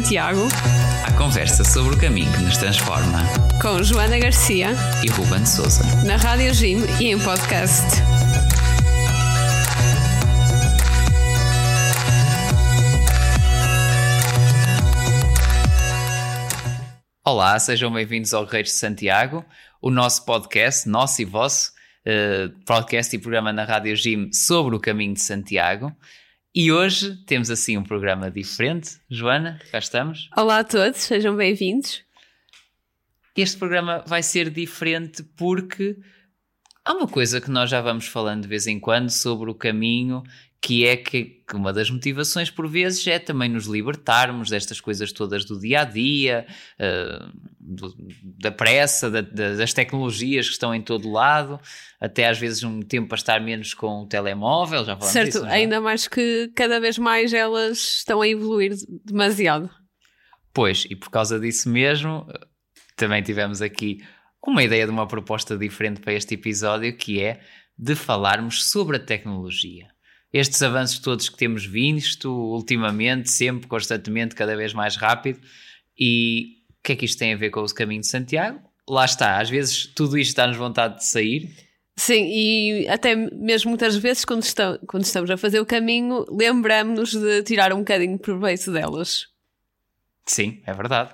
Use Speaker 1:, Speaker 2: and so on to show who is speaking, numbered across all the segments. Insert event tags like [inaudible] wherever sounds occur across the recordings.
Speaker 1: Santiago.
Speaker 2: A conversa sobre o caminho que nos transforma.
Speaker 1: Com Joana Garcia.
Speaker 2: E Ruben Souza.
Speaker 1: Na Rádio Jim e em podcast.
Speaker 2: Olá, sejam bem-vindos ao Guerreiros de Santiago, o nosso podcast, nosso e vosso, uh, podcast e programa na Rádio Jim sobre o caminho de Santiago. E hoje temos assim um programa diferente. Joana, cá estamos.
Speaker 1: Olá a todos, sejam bem-vindos.
Speaker 2: Este programa vai ser diferente porque há uma coisa que nós já vamos falando de vez em quando sobre o caminho, que é que, que uma das motivações por vezes é também nos libertarmos destas coisas todas do dia a dia, uh, do, da pressa, da, das tecnologias que estão em todo lado até às vezes um tempo para estar menos com o telemóvel, já falamos
Speaker 1: Certo,
Speaker 2: disso,
Speaker 1: é? ainda mais que cada vez mais elas estão a evoluir demasiado.
Speaker 2: Pois, e por causa disso mesmo, também tivemos aqui uma ideia de uma proposta diferente para este episódio, que é de falarmos sobre a tecnologia. Estes avanços todos que temos visto ultimamente, sempre, constantemente, cada vez mais rápido, e o que é que isto tem a ver com o caminho de Santiago? Lá está, às vezes tudo isto dá-nos vontade de sair,
Speaker 1: Sim, e até mesmo muitas vezes quando, estão, quando estamos a fazer o caminho, lembramos-nos de tirar um bocadinho de proveito delas.
Speaker 2: Sim, é verdade.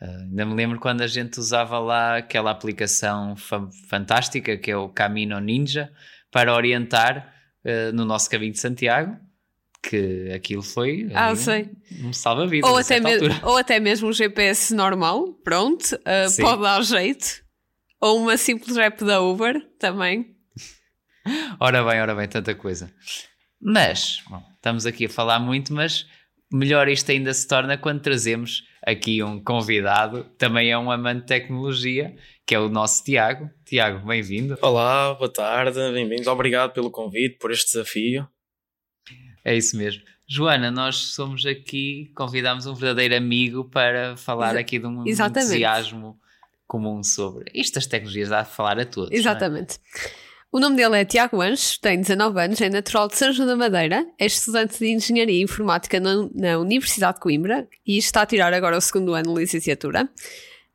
Speaker 2: Uh, ainda me lembro quando a gente usava lá aquela aplicação fa fantástica que é o Camino Ninja para orientar uh, no nosso caminho de Santiago. Que aquilo foi
Speaker 1: ah, um,
Speaker 2: um salva-vidas.
Speaker 1: Ou, até ou até mesmo um GPS normal, pronto, uh, pode dar jeito. Ou uma simples app da Uber também. [laughs]
Speaker 2: ora bem, ora bem, tanta coisa. Mas, bom, estamos aqui a falar muito, mas melhor isto ainda se torna quando trazemos aqui um convidado, também é um amante de tecnologia, que é o nosso Tiago. Tiago, bem-vindo.
Speaker 3: Olá, boa tarde, bem-vindos. Obrigado pelo convite, por este desafio.
Speaker 2: É isso mesmo. Joana, nós somos aqui, convidamos um verdadeiro amigo para falar Exa aqui de um Exatamente. entusiasmo comum sobre estas tecnologias, dá a falar a todos.
Speaker 1: É? Exatamente. É? O nome dele é Tiago Anjos, tem 19 anos, é natural de São João da Madeira, é estudante de Engenharia Informática na, na, Universidade de Coimbra e está a tirar agora o segundo ano de licenciatura.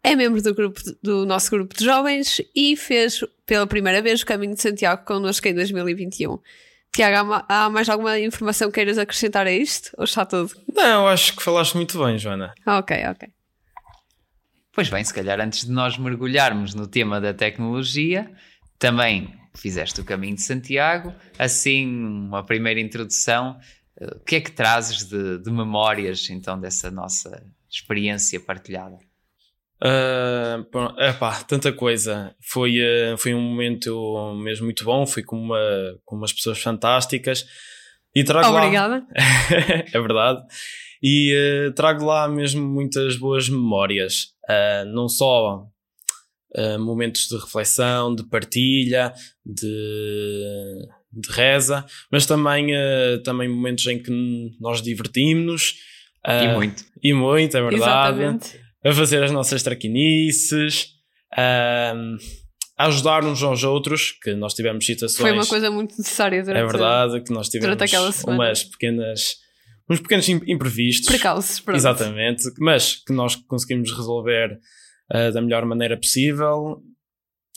Speaker 1: É membro do, grupo, do nosso grupo de jovens e fez pela primeira vez o Caminho de Santiago connosco em 2021. Tiago, há, há mais alguma informação que queiras acrescentar a isto? Ou está tudo?
Speaker 3: Não, acho que falaste muito bem, Joana.
Speaker 1: Ok, ok.
Speaker 2: Pois bem, se calhar antes de nós mergulharmos no tema da tecnologia, também fizeste o caminho de Santiago, assim, uma primeira introdução. Eh, o que é que trazes de, de memórias então dessa nossa experiência partilhada?
Speaker 3: Uh, epá, tanta coisa. Foi, uh, foi um momento mesmo muito bom. Fui com, uma, com umas pessoas fantásticas.
Speaker 1: E trago Obrigada. Lá... [laughs]
Speaker 3: é verdade. E uh, trago lá mesmo muitas boas memórias. Uh, não só uh, momentos de reflexão, de partilha, de, de reza, mas também, também momentos em que nós divertimos-nos.
Speaker 2: e muito.
Speaker 3: E muito, é verdade. Exatamente. A fazer as nossas traquinices. a ajudar uns aos outros, que nós tivemos situações.
Speaker 1: Foi uma coisa muito necessária durante,
Speaker 3: é verdade, que nós tivemos umas pequenas uns pequenos imprevistos.
Speaker 1: Precalços, pronto.
Speaker 3: Exatamente, mas que nós conseguimos resolver uh, da melhor maneira possível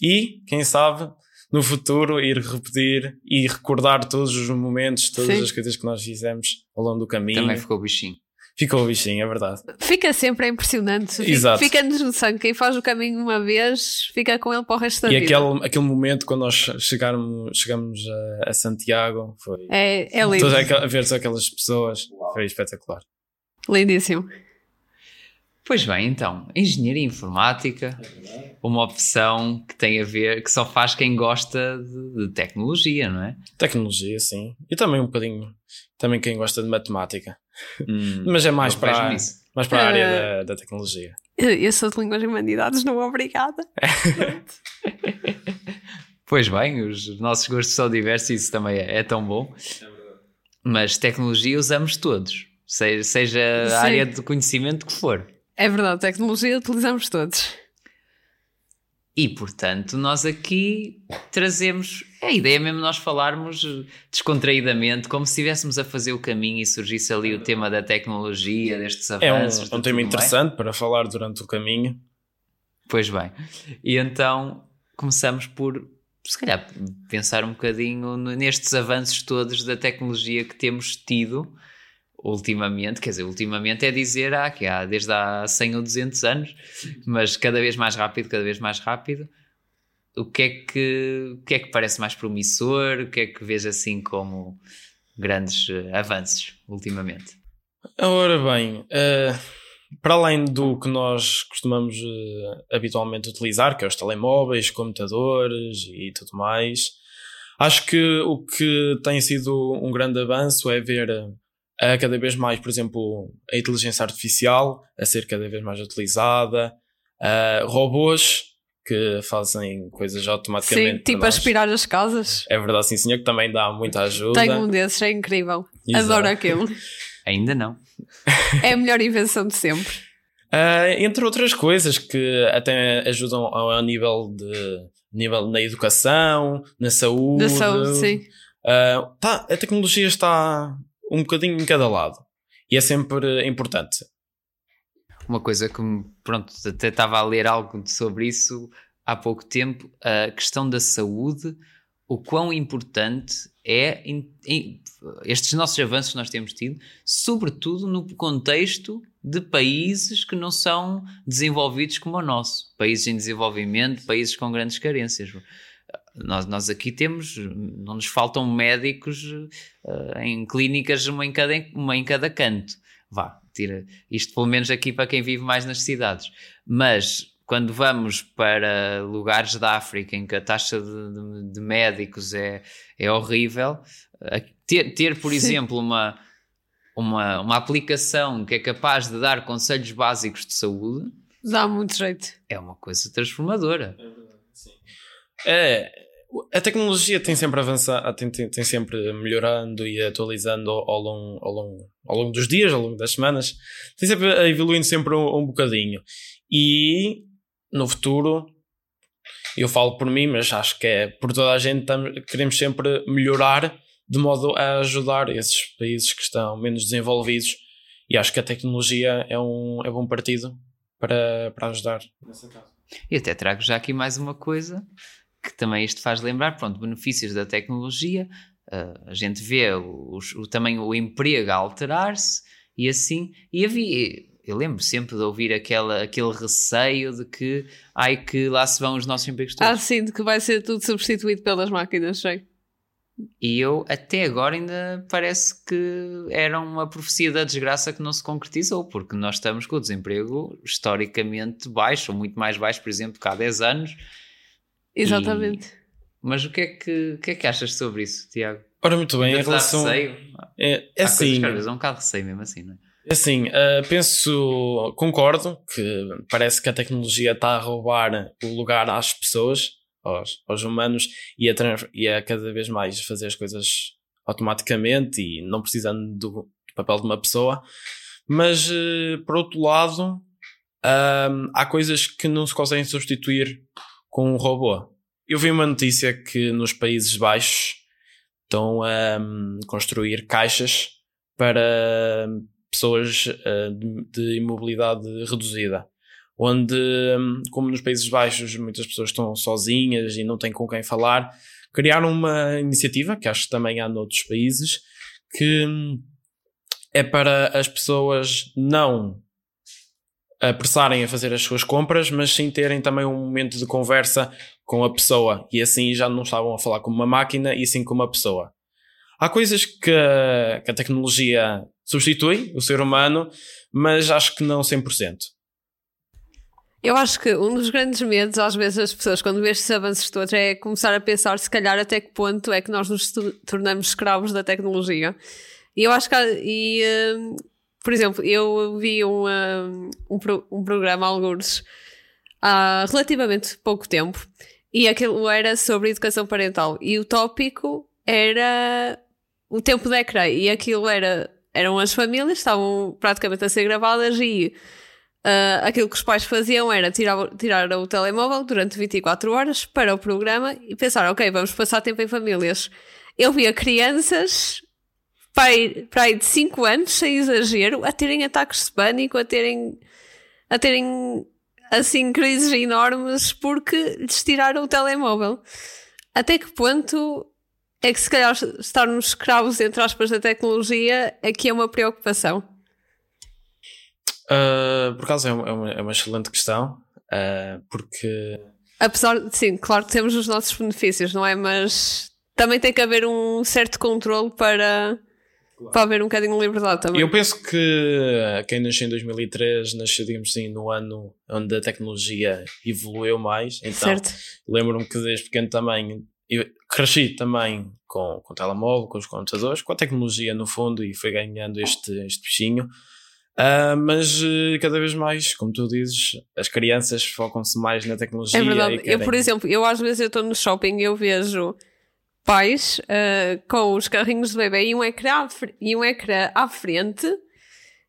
Speaker 3: e, quem sabe, no futuro ir repetir e recordar todos os momentos, todas Sim. as coisas que nós fizemos ao longo do caminho.
Speaker 2: Também ficou bichinho.
Speaker 3: Ficou o bichinho, é verdade.
Speaker 1: Fica sempre impressionante. Exato. Fica-nos no sangue. Quem faz o caminho uma vez, fica com ele para o resto da
Speaker 3: e
Speaker 1: vida.
Speaker 3: E aquele, aquele momento quando nós chegarmos, chegamos a, a Santiago foi.
Speaker 1: É, é lindo.
Speaker 3: a ver aquelas pessoas Uau. foi espetacular.
Speaker 1: Lindíssimo.
Speaker 2: Pois bem, então, engenharia informática, uma opção que tem a ver, que só faz quem gosta de, de tecnologia, não é?
Speaker 3: Tecnologia, sim. E também um bocadinho, também quem gosta de matemática. Hum, Mas é mais para, mais para a área uh, da, da, tecnologia.
Speaker 1: Eu sou de línguas e humanidades, não obrigada. [laughs]
Speaker 2: pois bem, os nossos gostos são diversos e isso também é, é tão bom. Mas tecnologia usamos todos, seja, seja a área de conhecimento que for.
Speaker 1: É verdade, tecnologia utilizamos todos.
Speaker 2: E, portanto, nós aqui trazemos. É a ideia mesmo nós falarmos descontraídamente, como se estivéssemos a fazer o caminho e surgisse ali o tema da tecnologia, destes avanços.
Speaker 3: É um, um tema interessante bem. para falar durante o caminho.
Speaker 2: Pois bem. E então começamos por, se calhar, pensar um bocadinho nestes avanços todos da tecnologia que temos tido ultimamente, quer dizer, ultimamente é dizer ah, que há desde há 100 ou 200 anos, mas cada vez mais rápido, cada vez mais rápido. O que é que, o que, é que parece mais promissor? O que é que vês assim como grandes uh, avanços ultimamente?
Speaker 3: Ora bem, uh, para além do que nós costumamos uh, habitualmente utilizar, que é os telemóveis, computadores e tudo mais, acho que o que tem sido um grande avanço é ver a cada vez mais, por exemplo, a inteligência artificial a ser cada vez mais utilizada, uh, robôs que fazem coisas automaticamente.
Speaker 1: Sim, tipo aspirar as casas.
Speaker 3: É verdade, sim, senhor, que também dá muita ajuda.
Speaker 1: Tenho um desses, é incrível. Exato. Adoro aquilo. [laughs]
Speaker 2: Ainda não.
Speaker 1: É a melhor invenção de sempre.
Speaker 3: Uh, [laughs] entre outras coisas que até ajudam ao, nível de nível na educação, na saúde.
Speaker 1: Na saúde, sim.
Speaker 3: Uh, tá, a tecnologia está um bocadinho em cada lado. E é sempre importante.
Speaker 2: Uma coisa que, pronto, até estava a ler algo sobre isso há pouco tempo, a questão da saúde, o quão importante é estes nossos avanços que nós temos tido, sobretudo no contexto de países que não são desenvolvidos como o nosso, países em desenvolvimento, países com grandes carências. Nós, nós aqui temos, não nos faltam médicos uh, em clínicas, uma em, cada, uma em cada canto. Vá, tira isto pelo menos aqui para quem vive mais nas cidades. Mas quando vamos para lugares da África em que a taxa de, de, de médicos é, é horrível, ter, ter por Sim. exemplo, uma, uma, uma aplicação que é capaz de dar conselhos básicos de saúde.
Speaker 1: Dá muito jeito.
Speaker 2: É uma coisa transformadora.
Speaker 3: É, a tecnologia tem sempre avançado, tem, tem, tem, sempre melhorando e atualizando ao longo, ao, longo, ao longo dos dias, ao longo das semanas, tem sempre evoluindo sempre um, um bocadinho. E no futuro, eu falo por mim, mas acho que é por toda a gente, queremos sempre melhorar de modo a ajudar esses países que estão menos desenvolvidos. E acho que a tecnologia é um, é bom partido para, para ajudar.
Speaker 2: E até trago já aqui mais uma coisa que também isto faz lembrar, pronto, benefícios da tecnologia, uh, a gente vê o, o, também o emprego a alterar-se e assim, e havia, eu lembro sempre de ouvir aquela, aquele receio de que, ai que lá se vão os nossos empregos todos.
Speaker 1: Ah sim, de que vai ser tudo substituído pelas máquinas, sei.
Speaker 2: E eu até agora ainda parece que era uma profecia da desgraça que não se concretizou, porque nós estamos com o desemprego historicamente baixo, ou muito mais baixo, por exemplo, que há 10 anos,
Speaker 1: Exatamente. E...
Speaker 2: Mas o que, é que, o que é que achas sobre isso, Tiago?
Speaker 3: Ora, muito bem, em relação.
Speaker 2: Receio?
Speaker 3: É, é assim.
Speaker 2: Coisas, é um bocado receio mesmo assim, não é?
Speaker 3: é assim, uh, penso, concordo que parece que a tecnologia está a roubar o lugar às pessoas, aos, aos humanos, e a, e a cada vez mais fazer as coisas automaticamente e não precisando do, do papel de uma pessoa. Mas, uh, por outro lado, uh, há coisas que não se conseguem substituir com um robô. Eu vi uma notícia que nos Países Baixos estão a um, construir caixas para pessoas uh, de, de imobilidade reduzida. Onde, um, como nos Países Baixos muitas pessoas estão sozinhas e não têm com quem falar, criaram uma iniciativa, que acho que também há noutros países, que hum, é para as pessoas não apressarem a fazer as suas compras, mas sim terem também um momento de conversa com a pessoa e assim já não estavam a falar com uma máquina e sim com uma pessoa. Há coisas que a, que a tecnologia substitui o ser humano, mas acho que não 100%.
Speaker 1: Eu acho que um dos grandes medos, às vezes, das pessoas, quando vê estes avanços todos, é começar a pensar, se calhar, até que ponto é que nós nos tornamos escravos da tecnologia. E eu acho que. E, hum, por exemplo, eu vi um, um, um programa, alguns, há relativamente pouco tempo, e aquilo era sobre educação parental. E o tópico era o tempo de ecrã. E aquilo era, eram as famílias, estavam praticamente a ser gravadas e Uh, aquilo que os pais faziam era tirar, tirar o telemóvel durante 24 horas para o programa e pensar, ok, vamos passar tempo em famílias. Eu via crianças para aí de 5 anos, sem exagero, a terem ataques de pânico, a terem, a terem assim crises enormes porque lhes tiraram o telemóvel. Até que ponto é que se calhar estarmos escravos, entre aspas, da tecnologia aqui é uma preocupação?
Speaker 3: Uh, por acaso é uma, é uma excelente questão, uh, porque.
Speaker 1: Apesar de, sim, claro que temos os nossos benefícios, não é? Mas também tem que haver um certo controle para, claro. para haver um bocadinho de liberdade também.
Speaker 3: Eu penso que quem nasceu em 2003 nasceu, digamos assim, no ano onde a tecnologia evoluiu mais. Então, lembro-me que desde pequeno também eu cresci também com, com o telemóvel, com os computadores, com a tecnologia no fundo e fui ganhando este, este bichinho. Uh, mas uh, cada vez mais, como tu dizes, as crianças focam-se mais na tecnologia.
Speaker 1: É verdade. Eu, por exemplo, eu às vezes estou no shopping e eu vejo pais uh, com os carrinhos de bebê e um ecrã, e um ecrã à frente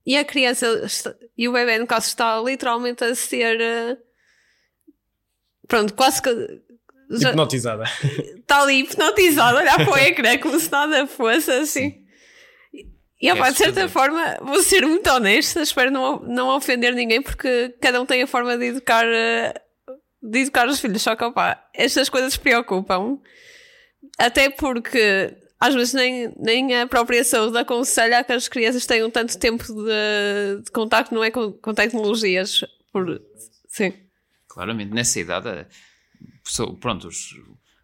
Speaker 1: e a criança está, e o bebê, no caso, está literalmente a ser pronto, quase que
Speaker 3: já, hipnotizada.
Speaker 1: Está ali hipnotizada, olhar para o ecrã como se nada fosse assim. E opa, de certa forma, vou ser muito honesta, espero não, não ofender ninguém, porque cada um tem a forma de educar, eh, de educar os filhos. Só que opa, estas coisas preocupam. Até porque às vezes nem, nem a própria saúde aconselha que as crianças tenham tanto tempo de, de contacto, não é com, com tecnologias. Por, sim.
Speaker 2: Claramente, nessa idade, pronto, os,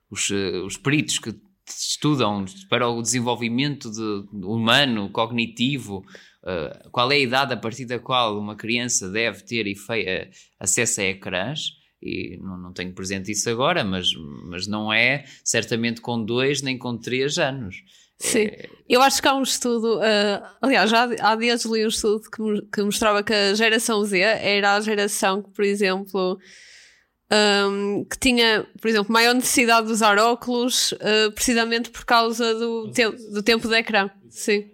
Speaker 2: os, eh, os peritos que estudam para o desenvolvimento de, humano, cognitivo, uh, qual é a idade a partir da qual uma criança deve ter uh, acesso a ecrãs, e não, não, tenho presente isso agora, mas, mas não é certamente com dois nem com três anos.
Speaker 1: Sim, é... eu acho que há um estudo, uh, aliás, já há dias li um estudo que, que mostrava que a geração Z era a geração que, por exemplo, um, que tinha, por exemplo, maior necessidade de usar óculos uh, precisamente por causa do, te do tempo de ecrã. Sim.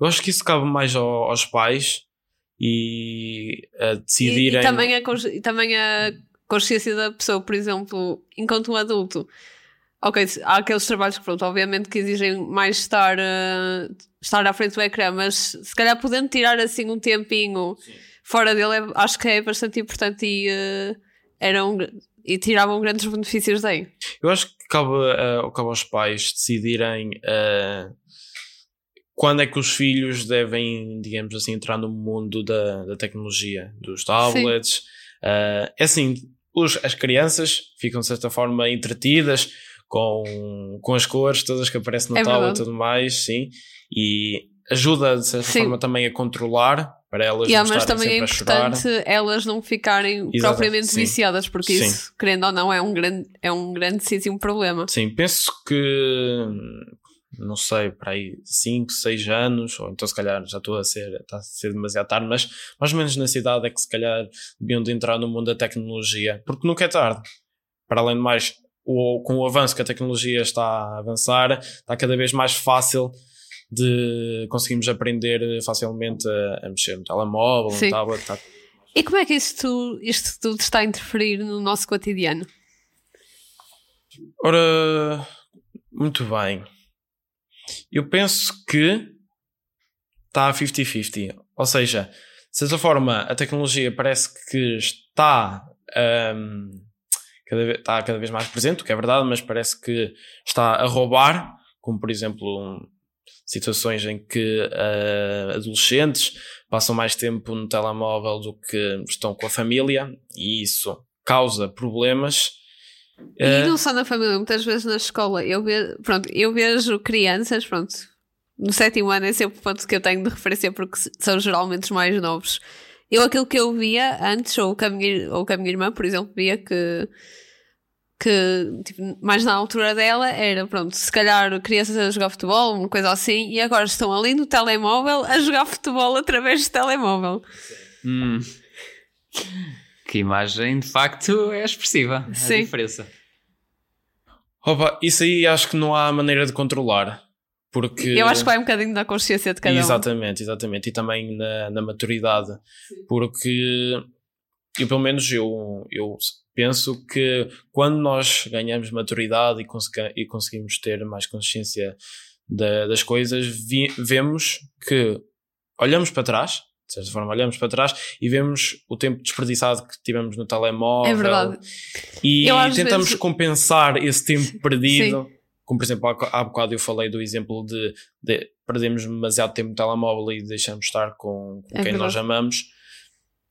Speaker 3: Eu acho que isso cabe mais ao, aos pais e a decidirem.
Speaker 1: E, e, também a, e também a consciência da pessoa, por exemplo, enquanto um adulto. Ok, há aqueles trabalhos que, pronto, obviamente que exigem mais estar, uh, estar à frente do ecrã, mas se calhar podendo tirar assim um tempinho Sim. fora dele, é, acho que é bastante importante e. Uh, eram e tiravam grandes benefícios daí.
Speaker 3: Eu acho que cabe, uh, cabe aos pais decidirem quando é que os filhos devem, digamos assim, entrar no mundo da, da tecnologia, dos tablets. Uh, é assim, os, as crianças ficam de certa forma entretidas com, com as cores todas que aparecem no é tablet e tudo mais, sim, e ajuda de certa sim. forma também a controlar para elas
Speaker 1: yeah, mas também é importante elas não ficarem propriamente sim. viciadas, porque sim. isso, querendo ou não, é um grande, é um grande um problema.
Speaker 3: Sim, penso que não sei, para aí 5, 6 anos, ou então se calhar já estou a ser, está a ser demasiado tarde, mas mais ou menos nessa idade é que se calhar deviam de entrar no mundo da tecnologia, porque nunca é tarde. Para além de mais, o, com o avanço que a tecnologia está a avançar, está cada vez mais fácil de conseguirmos aprender facilmente a, a mexer no telemóvel, Sim. no tablet. Tá.
Speaker 1: E como é que isto, isto tudo está a interferir no nosso cotidiano?
Speaker 3: Ora, muito bem. Eu penso que está a 50-50. Ou seja, de certa forma, a tecnologia parece que está, um, cada vez, está cada vez mais presente, o que é verdade, mas parece que está a roubar, como por exemplo situações em que uh, adolescentes passam mais tempo no telemóvel do que estão com a família e isso causa problemas.
Speaker 1: E uh, não só na família, muitas vezes na escola. Eu vejo, pronto, eu vejo crianças, pronto, no sétimo ano é sempre o ponto que eu tenho de referência porque são geralmente os mais novos. Eu aquilo que eu via antes, ou a minha, ou com a minha irmã, por exemplo, via que que tipo, mais na altura dela era pronto, se calhar crianças a jogar futebol, uma coisa assim, e agora estão ali no telemóvel a jogar futebol através do telemóvel.
Speaker 2: Hum. Que imagem de facto é expressiva Sim. a diferença.
Speaker 3: Opa, isso aí acho que não há maneira de controlar. Porque,
Speaker 1: Eu acho que vai um bocadinho na consciência de cada um.
Speaker 3: Exatamente, exatamente. E também na, na maturidade. Porque eu, pelo menos, eu, eu penso que quando nós ganhamos maturidade e, consegui- e conseguimos ter mais consciência da- das coisas, vi- vemos que olhamos para trás, de certa forma, olhamos para trás e vemos o tempo desperdiçado que tivemos no telemóvel.
Speaker 1: É verdade.
Speaker 3: E
Speaker 1: Eu,
Speaker 3: tentamos
Speaker 1: vezes-
Speaker 3: compensar esse tempo perdido. Como, por exemplo, há há bocado eu falei do exemplo de, de perdemos demasiado tempo no telemóvel e deixamos de estar com, com
Speaker 1: É
Speaker 3: quem nós
Speaker 1: verdade.
Speaker 3: amamos.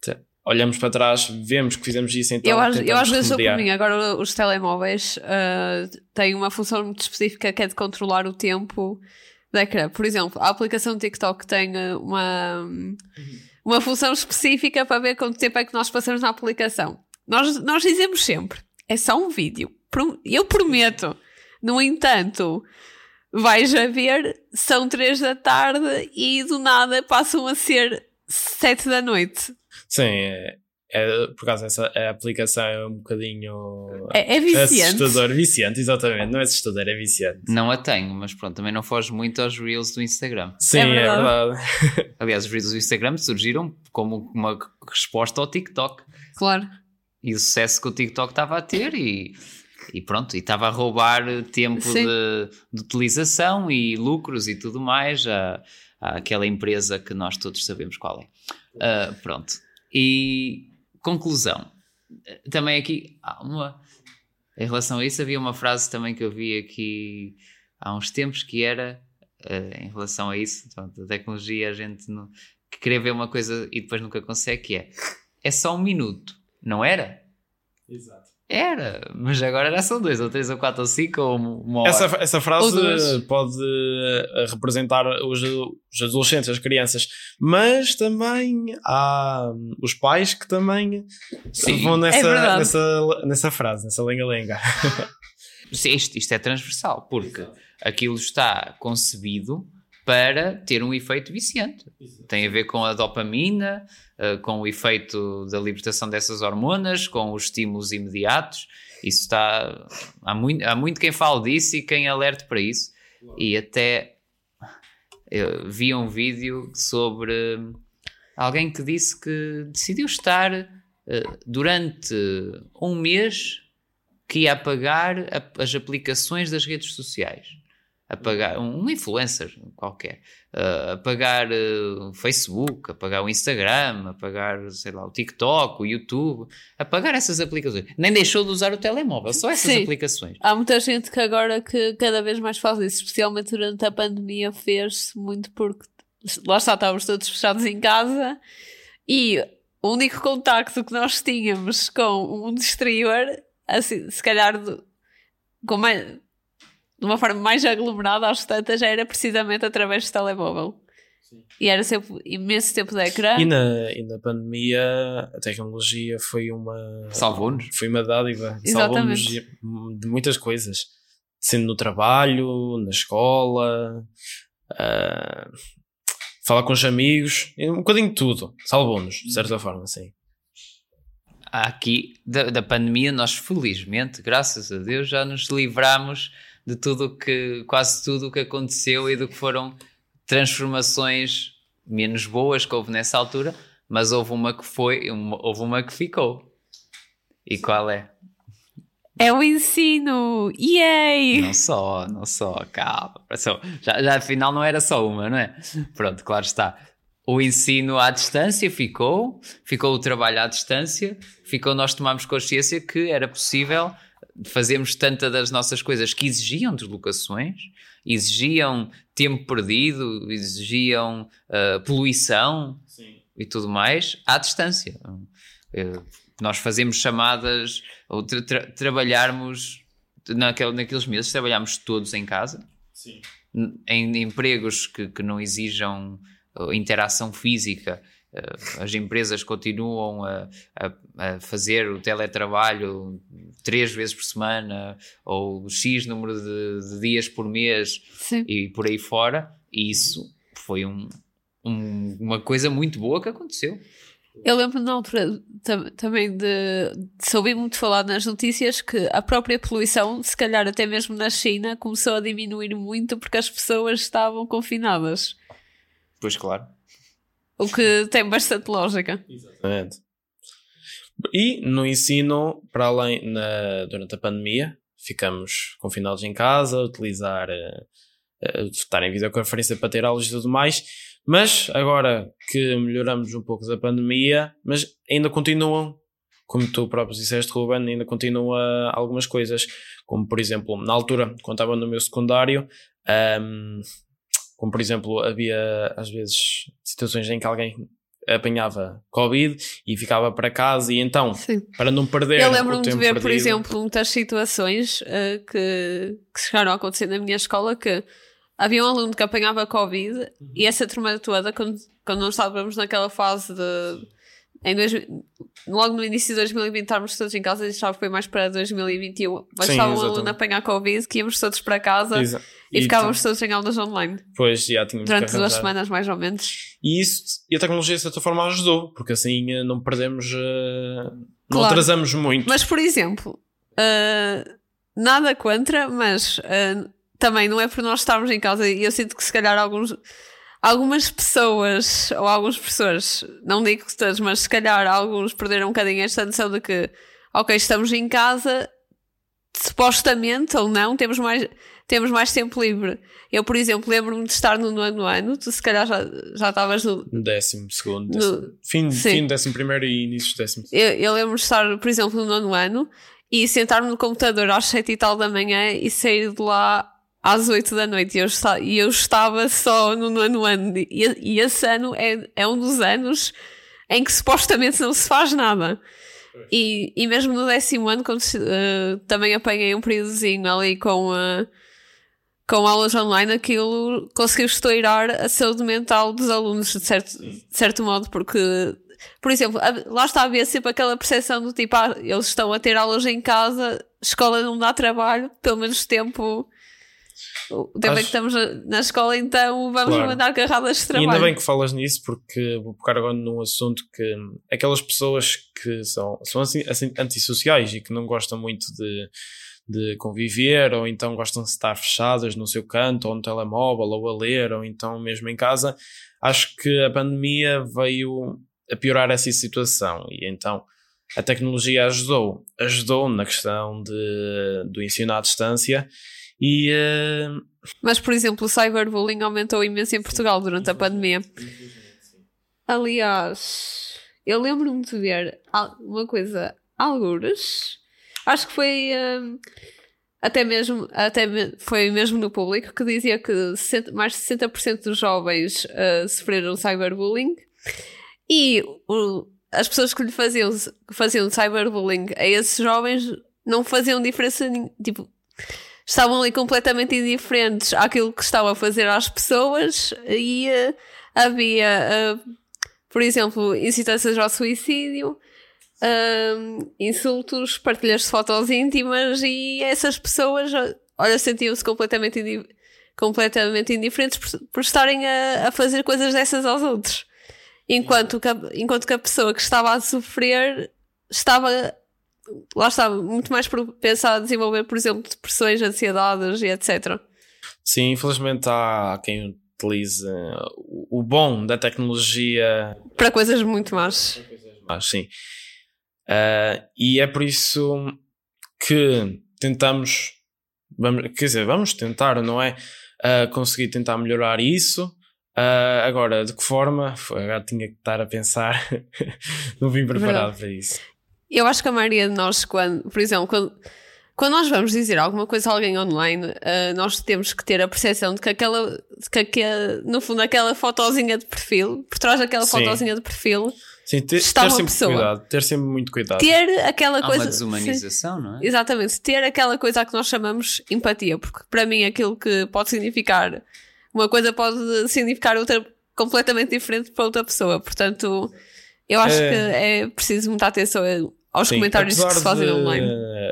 Speaker 3: Te- Olhamos para trás, vemos que fizemos isso, então
Speaker 1: eu, às, eu às vezes sou por
Speaker 3: remediar.
Speaker 1: mim. Agora os telemóveis ah, têm uma função muito específica que é de controlar o tempo da ecrã. Por exemplo, a aplicação TikTok tem ah, uma, uma função específica para ver quanto tempo é que nós passamos na aplicação. Nós, nós dizemos sempre, é só um vídeo. Eu prometo. No entanto, vais a ver, são três da tarde e do nada passam a ser sete da noite.
Speaker 3: Sim, é, é- por acaso essa a aplicação é um bocadinho
Speaker 1: É, é viciante.
Speaker 3: assustador, viciante, exatamente. Não é assustador, é viciante.
Speaker 2: Não a tenho, mas pronto, também não foge muito aos Reels do Instagram.
Speaker 3: Sim,
Speaker 1: É
Speaker 3: é
Speaker 1: verdade.
Speaker 3: verdade. [laughs]
Speaker 2: Aliás, os Reels do Instagram surgiram como uma resposta ao TikTok.
Speaker 1: Claro.
Speaker 2: E o sucesso que o TikTok estava a ter e, e pronto, e estava a roubar tempo de, de utilização e lucros e tudo mais à, àquela empresa que nós todos sabemos qual é. Ah, pronto. E conclusão. Também aqui há uma. Em relação a isso, havia uma frase também que eu vi aqui há uns tempos que era ah, em relação a isso, pronto, a tecnologia, a gente não, que querer ver uma coisa e depois nunca consegue, que é é só um minuto, não era?
Speaker 3: Exato.
Speaker 2: Era, mas agora já são dois, ou três, ou quatro, ou cinco, ou uma hora.
Speaker 3: Essa, essa frase pode eh, representar os, os adolescentes, as crianças, mas também há os pais que também
Speaker 2: Sim.
Speaker 3: vão
Speaker 1: É
Speaker 3: nessa,
Speaker 1: verdade.
Speaker 3: nessa, nessa frase, nessa lenga-lenga. [laughs]
Speaker 2: Isto, isto é transversal, porque aquilo está concebido para ter um efeito viciante. Tem a ver com a dopamina, eh, com o efeito da libertação dessas hormonas, com os estímulos imediatos. Isso está. Há muito, há muito quem fale disso e quem alerte para isso. E até eu vi um vídeo sobre alguém que disse que decidiu estar eh, durante um mês que ia apagar as aplicações das redes sociais. Apagar um, um influencer qualquer. Uh, apagar uh, o Facebook, apagar o Instagram, apagar, sei lá, o TikTok, o YouTube. Apagar essas aplicações. Nem deixou de usar o telemóvel, só essas
Speaker 1: Sim.
Speaker 2: aplicações.
Speaker 1: Há muita gente que agora que cada vez mais faz isso, especialmente durante a pandemia, fez-se muito porque lá está, estávamos todos fechados em casa e o único contacto que nós tínhamos com o mundo exterior, assim, se calhar com mais- de uma forma mais aglomerada às tantas, era precisamente através do telemóvel. E era sempre imenso tempo de ecrã.
Speaker 3: E na, e na pandemia a tecnologia foi uma,
Speaker 2: Salvou-nos.
Speaker 3: foi uma dádiva. Salvou-nos de, de muitas coisas. Sendo no trabalho, na escola, ah, falar com os amigos, um bocadinho de tudo. Salvou-nos, de certa forma, sim.
Speaker 2: Aqui, da, da pandemia, nós felizmente, graças a Deus, já nos livramos de tudo o que, quase tudo o que aconteceu e do que foram transformações menos boas que houve nessa altura, mas houve uma que foi, uma- houve uma que ficou. E qual é?
Speaker 1: É o ensino! Yay!
Speaker 2: Não só, não só, calma. Já, já afinal não era só uma, não é? Pronto, claro está. O ensino à distância ficou, ficou o trabalho à distância, ficou nós tomarmos consciência que era possível fazermos tanta das nossas coisas que exigiam deslocações, exigiam tempo perdido, exigiam ah, poluição e tudo mais à distância. Eh, nós fazemos chamadas ou tra- tra- trabalharmos naquele, naqueles meses, trabalhámos todos em casa, n- em empregos que, que não exijam uh, interação física. Uh, as empresas continuam a, a- a fazer o teletrabalho três vezes por semana ou X número de, de dias por mês
Speaker 1: Sim.
Speaker 2: e por aí fora. E isso foi um- um- uma coisa muito boa que aconteceu.
Speaker 1: Eu lembro na altura tam- também de, de se ouvir muito falar nas notícias que a própria poluição, se calhar até mesmo na China, começou a diminuir muito porque as pessoas estavam confinadas.
Speaker 2: Pois claro. [laughs]
Speaker 1: O que tem bastante lógica.
Speaker 3: Exatamente. E no ensino, para além, na, durante a pandemia, ficamos confinados em casa, utilizar, eh, eh, estar em videoconferência para ter aulas e tudo mais. Mas agora que melhoramos um pouco da pandemia, mas ainda continuam, como tu próprio disseste, Ruben, ainda continua algumas coisas, como por exemplo, na altura, quando estava no meu secundário, ahm, como por exemplo, havia às vezes situações em que alguém apanhava Covid e ficava para casa e então,
Speaker 1: Sim.
Speaker 3: para não perder
Speaker 1: Eu lembro-me de ver, por
Speaker 3: perdido-
Speaker 1: exemplo, muitas situações eh, que, que chegaram a acontecer na minha escola que havia um aluno que apanhava Covid e essa turma toda, quando, quando nós estávamos naquela fase de. Em dois, logo no início de 2020 estávamos todos em casa, isto já foi mais para 2021. Mas estava um aluno a apanhar Covid, que íamos todos para casa
Speaker 3: Exa-
Speaker 1: e, ficávamos
Speaker 3: tu-
Speaker 1: todos em aulas online
Speaker 3: Pois, já tínhamos
Speaker 1: durante
Speaker 3: que
Speaker 1: duas semanas, mais ou menos.
Speaker 3: E isso, e a tecnologia de certa forma ajudou, porque assim eh, não perdemos, eh, não
Speaker 1: Claro.
Speaker 3: atrasamos muito.
Speaker 1: Mas, por exemplo, ah, nada contra, mas ah, também não é por nós estarmos em casa e eu sinto que se calhar alguns, algumas pessoas ou alguns professores, não digo que todos, mas se calhar alguns perderam um bocadinho esta noção de que, ok, estamos em casa, supostamente ou não, temos mais, temos mais tempo livre. Eu, por exemplo, lembro-me de estar no nono ano, tu se calhar já, já estavas no,
Speaker 3: No décimo segundo,
Speaker 1: No-
Speaker 3: décimo, fim,
Speaker 1: Sim.
Speaker 3: fim do décimo primeiro e início do décimo
Speaker 1: Eu, eu lembro de estar, por exemplo, no nono ano e sentar-me no computador às sete e tal da manhã e sair de lá às oito da noite. E eu, esta- e eu estava só no nono ano. E, e esse ano é, é um dos anos em que supostamente não se faz nada. E, e mesmo no décimo ano, quando eh, também apanhei um períodozinho ali com, eh, com aulas online, aquilo conseguiu estourar a saúde mental dos alunos, de certo, de certo modo, porque por exemplo, lá está a haver sempre aquela percepção do tipo, ah, eles estão a ter aulas em casa, escola não dá trabalho, pelo menos tempo. O tempo em que
Speaker 3: Acho-
Speaker 1: estamos na, escola, então vamos
Speaker 3: Claro.
Speaker 1: mandar carradas de
Speaker 3: E
Speaker 1: trabalho.
Speaker 3: ainda bem que falas nisso, porque vou focar agora num assunto que aquelas pessoas que são, são assim, assim, antissociais e que não gostam muito de, de conviver, ou então gostam de estar fechadas no seu canto, ou no telemóvel, ou a ler, ou então mesmo em casa, acho que a pandemia veio a piorar essa situação. E então a tecnologia ajudou, ajudou na questão de, do ensino à distância. E hum,
Speaker 1: Mas, por exemplo, o cyberbullying aumentou imenso em Portugal durante a pandemia. Aliás, eu lembro-me de ver uma coisa, algures, acho que foi hum, até mesmo, até me- foi mesmo no público, que dizia que 60 mais de 60% dos jovens ah, sofreram cyberbullying e o- as pessoas que lhe faziam, que faziam cyberbullying a esses jovens não faziam diferença, tipo, estavam ali completamente indiferentes àquilo que estavam a fazer às pessoas e eh, havia, eh, por exemplo, incitâncias ao suicídio, ahm, insultos, partilhas de fotos íntimas e essas pessoas, olha, sentiam-se completamente, indi- completamente indiferentes por, por estarem a, a fazer coisas dessas aos outros. Enquanto que, a, enquanto que a pessoa que estava a sofrer estava lá está, muito mais propensa a desenvolver, por exemplo, depressões, ansiedades e etc.
Speaker 3: Sim, infelizmente há quem utilize o o bom da tecnologia,
Speaker 1: Para coisas muito más.
Speaker 3: mas sim. Ah, e é por isso que tentamos, vamos, quer dizer, vamos tentar, não é? Ah, conseguir tentar melhorar isso. Ah, agora, de que forma? Agora tinha que estar a pensar, [laughs] não vim preparado
Speaker 1: Verdade.
Speaker 3: para isso.
Speaker 1: Eu acho que a maioria de nós, quando, por exemplo, quando, quando nós vamos dizer alguma coisa a alguém online, ah, nós temos que ter a percepção de que aquela, de que, aquela- no fundo, aquela fotozinha de perfil, por trás daquela
Speaker 3: Sim.
Speaker 1: fotozinha de perfil,
Speaker 3: Sim, ter,
Speaker 1: Está
Speaker 3: ter
Speaker 1: uma
Speaker 3: sempre
Speaker 1: pessoa.
Speaker 3: cuidado, ter sempre muito cuidado.
Speaker 1: ter aquela
Speaker 2: Há
Speaker 1: coisa.
Speaker 2: uma desumanização, não é?
Speaker 1: Sim, exatamente, ter aquela coisa a que nós chamamos empatia, porque para mim aquilo que pode significar uma coisa pode significar outra completamente diferente para outra pessoa. Portanto, eu acho
Speaker 3: É.
Speaker 1: que é preciso muita atenção aos
Speaker 3: Sim,
Speaker 1: comentários que se fazem online.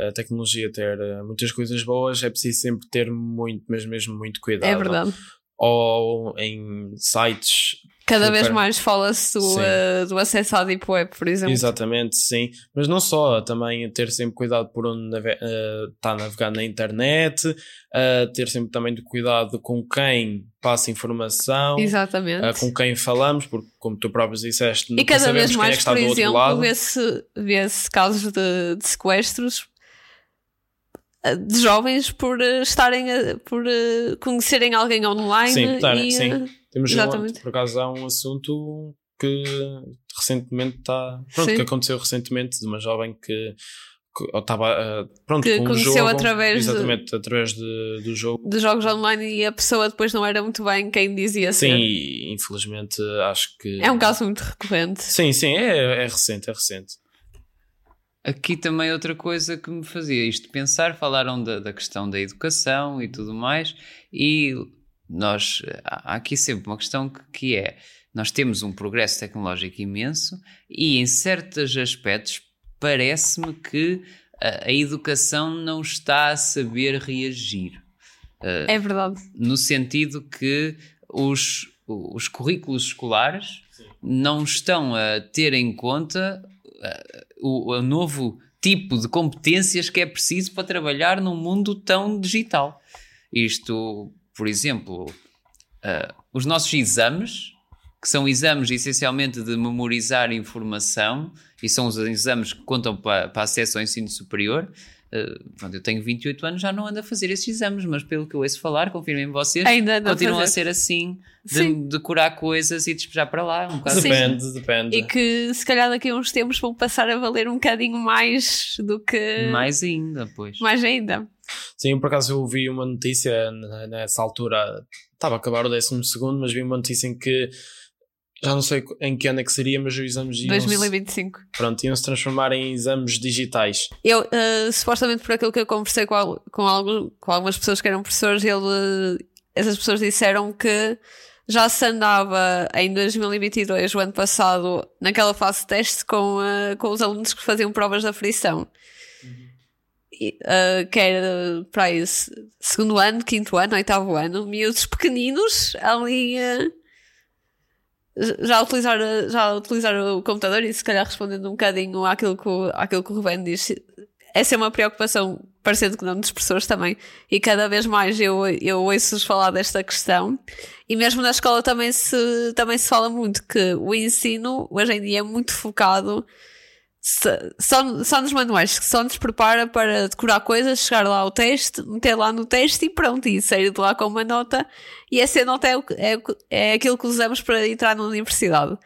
Speaker 3: A tecnologia ter eh, muitas coisas boas, é preciso sempre ter muito, mesmo, mesmo muito cuidado.
Speaker 1: É verdade.
Speaker 3: Ou em sites
Speaker 1: Cada
Speaker 3: Super.
Speaker 1: vez mais fala-se do, uh, do acesso à Deep Web, por exemplo.
Speaker 3: Exatamente, sim. Mas não só, também ter sempre cuidado por onde nave- eh, está a navegar na internet, eh, ter sempre também de cuidado com quem passa informação,
Speaker 1: Exatamente.
Speaker 3: com quem falamos, porque como tu próprio disseste,
Speaker 1: E cada vez
Speaker 3: é
Speaker 1: mais,
Speaker 3: está
Speaker 1: por
Speaker 3: do outro
Speaker 1: exemplo, vê-se vê casos de, de sequestros de jovens por estarem a, por conhecerem alguém online
Speaker 3: Sim, tá,
Speaker 1: e,
Speaker 3: sim. Temos um,
Speaker 1: Exatamente.
Speaker 3: por acaso há um assunto que recentemente está. Pronto,
Speaker 1: Sim.
Speaker 3: que aconteceu recentemente de uma jovem que. que estava eh, pronto,
Speaker 1: Que
Speaker 3: com um
Speaker 1: conheceu
Speaker 3: jogo,
Speaker 1: através de-
Speaker 3: exatamente através de- do jogo
Speaker 1: de jogos online e a pessoa depois não era muito bem quem dizia
Speaker 3: sim
Speaker 1: ser.
Speaker 3: infelizmente acho que
Speaker 1: É um caso muito recorrente.
Speaker 3: sim sim é, é recente é recente
Speaker 2: Aqui também outra coisa que me fazia isto pensar, falaram da, da questão da educação e tudo mais, e nós há aqui sempre uma questão que, que é nós temos um progresso tecnológico imenso e em certos aspectos parece-me que a, a educação não está a saber reagir.
Speaker 1: É verdade.
Speaker 2: no sentido que os, os currículos escolares não estão a ter em conta uh, o, o novo tipo de competências que é preciso para trabalhar num mundo tão digital. Isto, por exemplo, uh, os nossos exames, que são exames essencialmente de memorizar informação, e são os exames que contam para, para acesso ao ensino superior. Uh, pronto, eu tenho 28 anos, já não ando a fazer esses exames, mas pelo que eu ouço falar, confirmem vocês,
Speaker 1: Ainda a
Speaker 2: continuam a,
Speaker 1: fazer.
Speaker 2: ser assim,
Speaker 1: Sim.
Speaker 2: de decorar coisas e despejar para lá. Um bocado
Speaker 1: Sim.
Speaker 3: depende depende
Speaker 1: E que se calhar daqui a uns tempos vão passar a valer um bocadinho mais do que.
Speaker 2: Mais ainda, pois.
Speaker 1: mais ainda.
Speaker 3: Sim por acaso eu vi uma notícia nessa altura estava a acabar o décimo segundo mas vi uma notícia em que já não sei em que ano é que seria mas os exames iam
Speaker 1: 2025.
Speaker 3: pronto iam se transformar em exames digitais
Speaker 1: Eu, eh, supostamente por aquilo que eu conversei com, al- com, algum- com algumas pessoas que eram professores, ele, essas pessoas disseram que já se andava em 2022, o ano passado, naquela fase de teste com, eh, com os alunos que faziam provas da frição. Que era para aí, se- segundo ano, quinto ano, oitavo ano, miúdos pequeninos ali eh, já utilizar, já utilizar o computador e se calhar respondendo um bocadinho àquilo que, o- àquilo que o Ruben diz, essa é uma preocupação, parecendo que não dos professores também, e cada vez mais eu, eu ouço-os falar desta questão, e mesmo na escola também se, também se fala muito que o ensino hoje em dia é muito focado só, só nos manuais, que só nos prepara para decorar coisas, chegar lá ao teste, meter lá no teste e pronto, e sair de lá com uma nota, e essa nota é, é, é aquilo que usamos para entrar na universidade.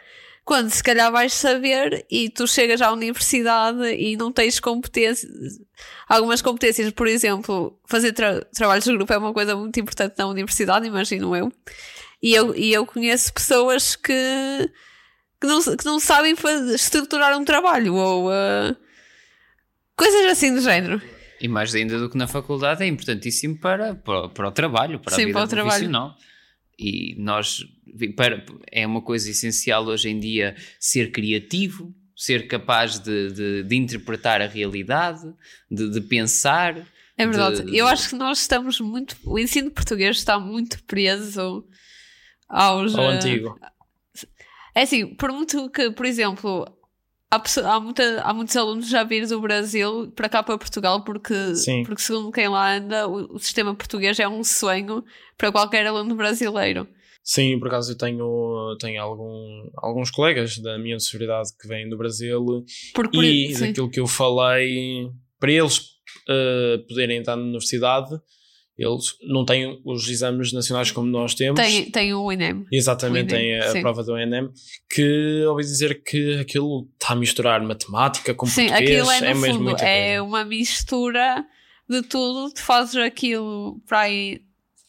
Speaker 1: Quando se calhar vais saber e tu chegas à universidade e não tens competências, algumas competências, por exemplo, fazer tra- trabalhos de grupo é uma coisa muito importante na universidade, imagino eu. E eu, e eu conheço pessoas que, que, não, que não sabem fazer, estruturar um trabalho ou uh, coisas assim do género.
Speaker 2: E mais ainda do que na faculdade, é importantíssimo para, para, para o trabalho, para
Speaker 1: Sim,
Speaker 2: a vida
Speaker 1: para o trabalho.
Speaker 2: profissional. E nós, para, é uma coisa essencial hoje em dia ser criativo, ser capaz de, de, de interpretar a realidade, de, de pensar.
Speaker 1: É verdade.
Speaker 2: de-
Speaker 1: Eu acho que nós estamos muito. O ensino português está muito preso aos.
Speaker 3: ao
Speaker 1: uh,
Speaker 3: antigo
Speaker 1: É assim, por muito que, por exemplo, há, há, muita, há muitos alunos já vir do Brasil para cá para Portugal porque,
Speaker 3: Sim.
Speaker 1: porque segundo quem lá anda, o, o sistema português é um sonho para qualquer aluno brasileiro.
Speaker 3: Sim, por acaso eu tenho, tenho algum, alguns colegas da minha universidade que vêm do Brasil
Speaker 1: Porque, por-
Speaker 3: e
Speaker 1: sim.
Speaker 3: daquilo que eu falei, para eles eh, poderem entrar na universidade, eles não têm os exames nacionais como nós temos.
Speaker 1: tem, tem o INEM.
Speaker 3: Exatamente,
Speaker 1: O
Speaker 3: tem
Speaker 1: Enem,
Speaker 3: a
Speaker 1: sim.
Speaker 3: prova do ENEM, que ouvi dizer que aquilo está a misturar matemática com
Speaker 1: Sim,
Speaker 3: português,
Speaker 1: aquilo é no
Speaker 3: mesmo
Speaker 1: fundo, é uma mistura de tudo. Tu fazes aquilo para aí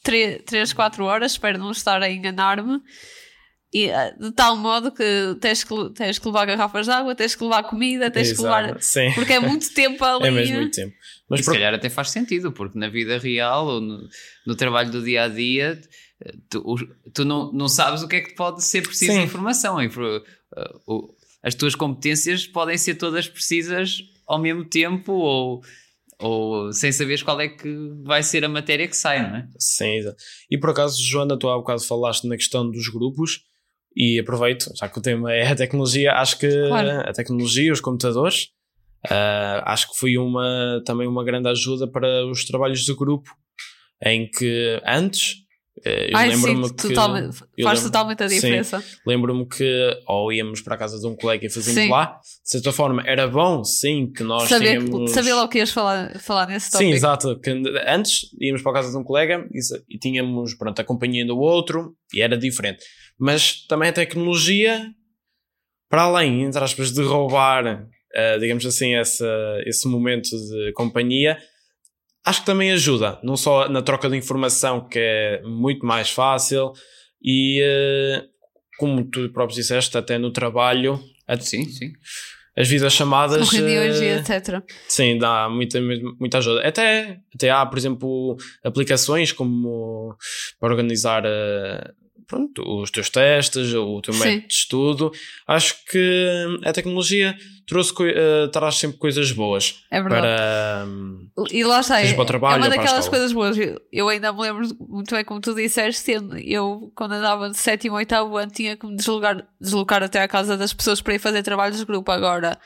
Speaker 1: 3, 4 horas, espero não estar a enganar-me. E, eh, de tal modo que tens que, tens que levar garrafas de água, tens que levar comida, tens que
Speaker 3: Exato,
Speaker 1: levar.
Speaker 3: Sim,
Speaker 1: Porque é muito tempo [laughs] ali.
Speaker 3: é mesmo muito tempo. Mas
Speaker 2: e se
Speaker 3: por-
Speaker 2: calhar até faz sentido, porque na vida real ou no, no trabalho do dia a dia, tu, o- tu não, não sabes o que é que pode ser preciso
Speaker 3: Sim.
Speaker 2: de informação. O- As tuas competências podem ser todas precisas ao mesmo tempo ou, ou sem saberes qual é que vai ser a matéria que sai, não é?
Speaker 3: Sim, exato. E por acaso, Joana, tu há bocado falaste na questão dos grupos. E aproveito, já que o tema é a tecnologia, acho que
Speaker 1: Claro.
Speaker 3: a tecnologia, os computadores, ah, acho que foi uma, também uma grande ajuda para os trabalhos de grupo, em que antes, eh, eu lembro-me que...
Speaker 1: totalmente, faz
Speaker 3: lembro-
Speaker 1: totalmente a diferença.
Speaker 3: Lembro-me que ou íamos para a casa de um colega e fazíamos
Speaker 1: Sim.
Speaker 3: lá, de certa forma era bom, sim, que nós
Speaker 1: Saber,
Speaker 3: tínhamos...
Speaker 1: saber logo que ias falar, falar nesse tópico.
Speaker 3: Sim, exato. Que antes íamos para a casa de um colega e, e tínhamos pronto, a companhia do outro e era diferente. Mas também a tecnologia, para além, entre aspas, de roubar, eh, digamos assim, essa, esse momento de companhia, acho que também ajuda. Não só na troca de informação, que é muito mais fácil, e eh, como tu próprio disseste, até no trabalho,
Speaker 2: Sim, sim.
Speaker 3: as vidas chamadas.
Speaker 1: E
Speaker 3: eh,
Speaker 1: etc.
Speaker 3: Sim, dá muita, muita ajuda. Até, até há, por exemplo, aplicações como para organizar eh, pronto, os teus testes, o teu método de estudo. Acho que a tecnologia trouxe, eh, traz sempre coisas boas
Speaker 1: É verdade.
Speaker 3: para. hum,
Speaker 1: E lá está, é,
Speaker 3: trabalho
Speaker 1: é uma daquelas coisas boas. Eu, ainda me lembro muito bem como tu disseste, eu, quando andava de sétimo ou oitavo ano, tinha que me deslocar, deslocar até à casa das pessoas para ir fazer trabalhos de grupo. Agora,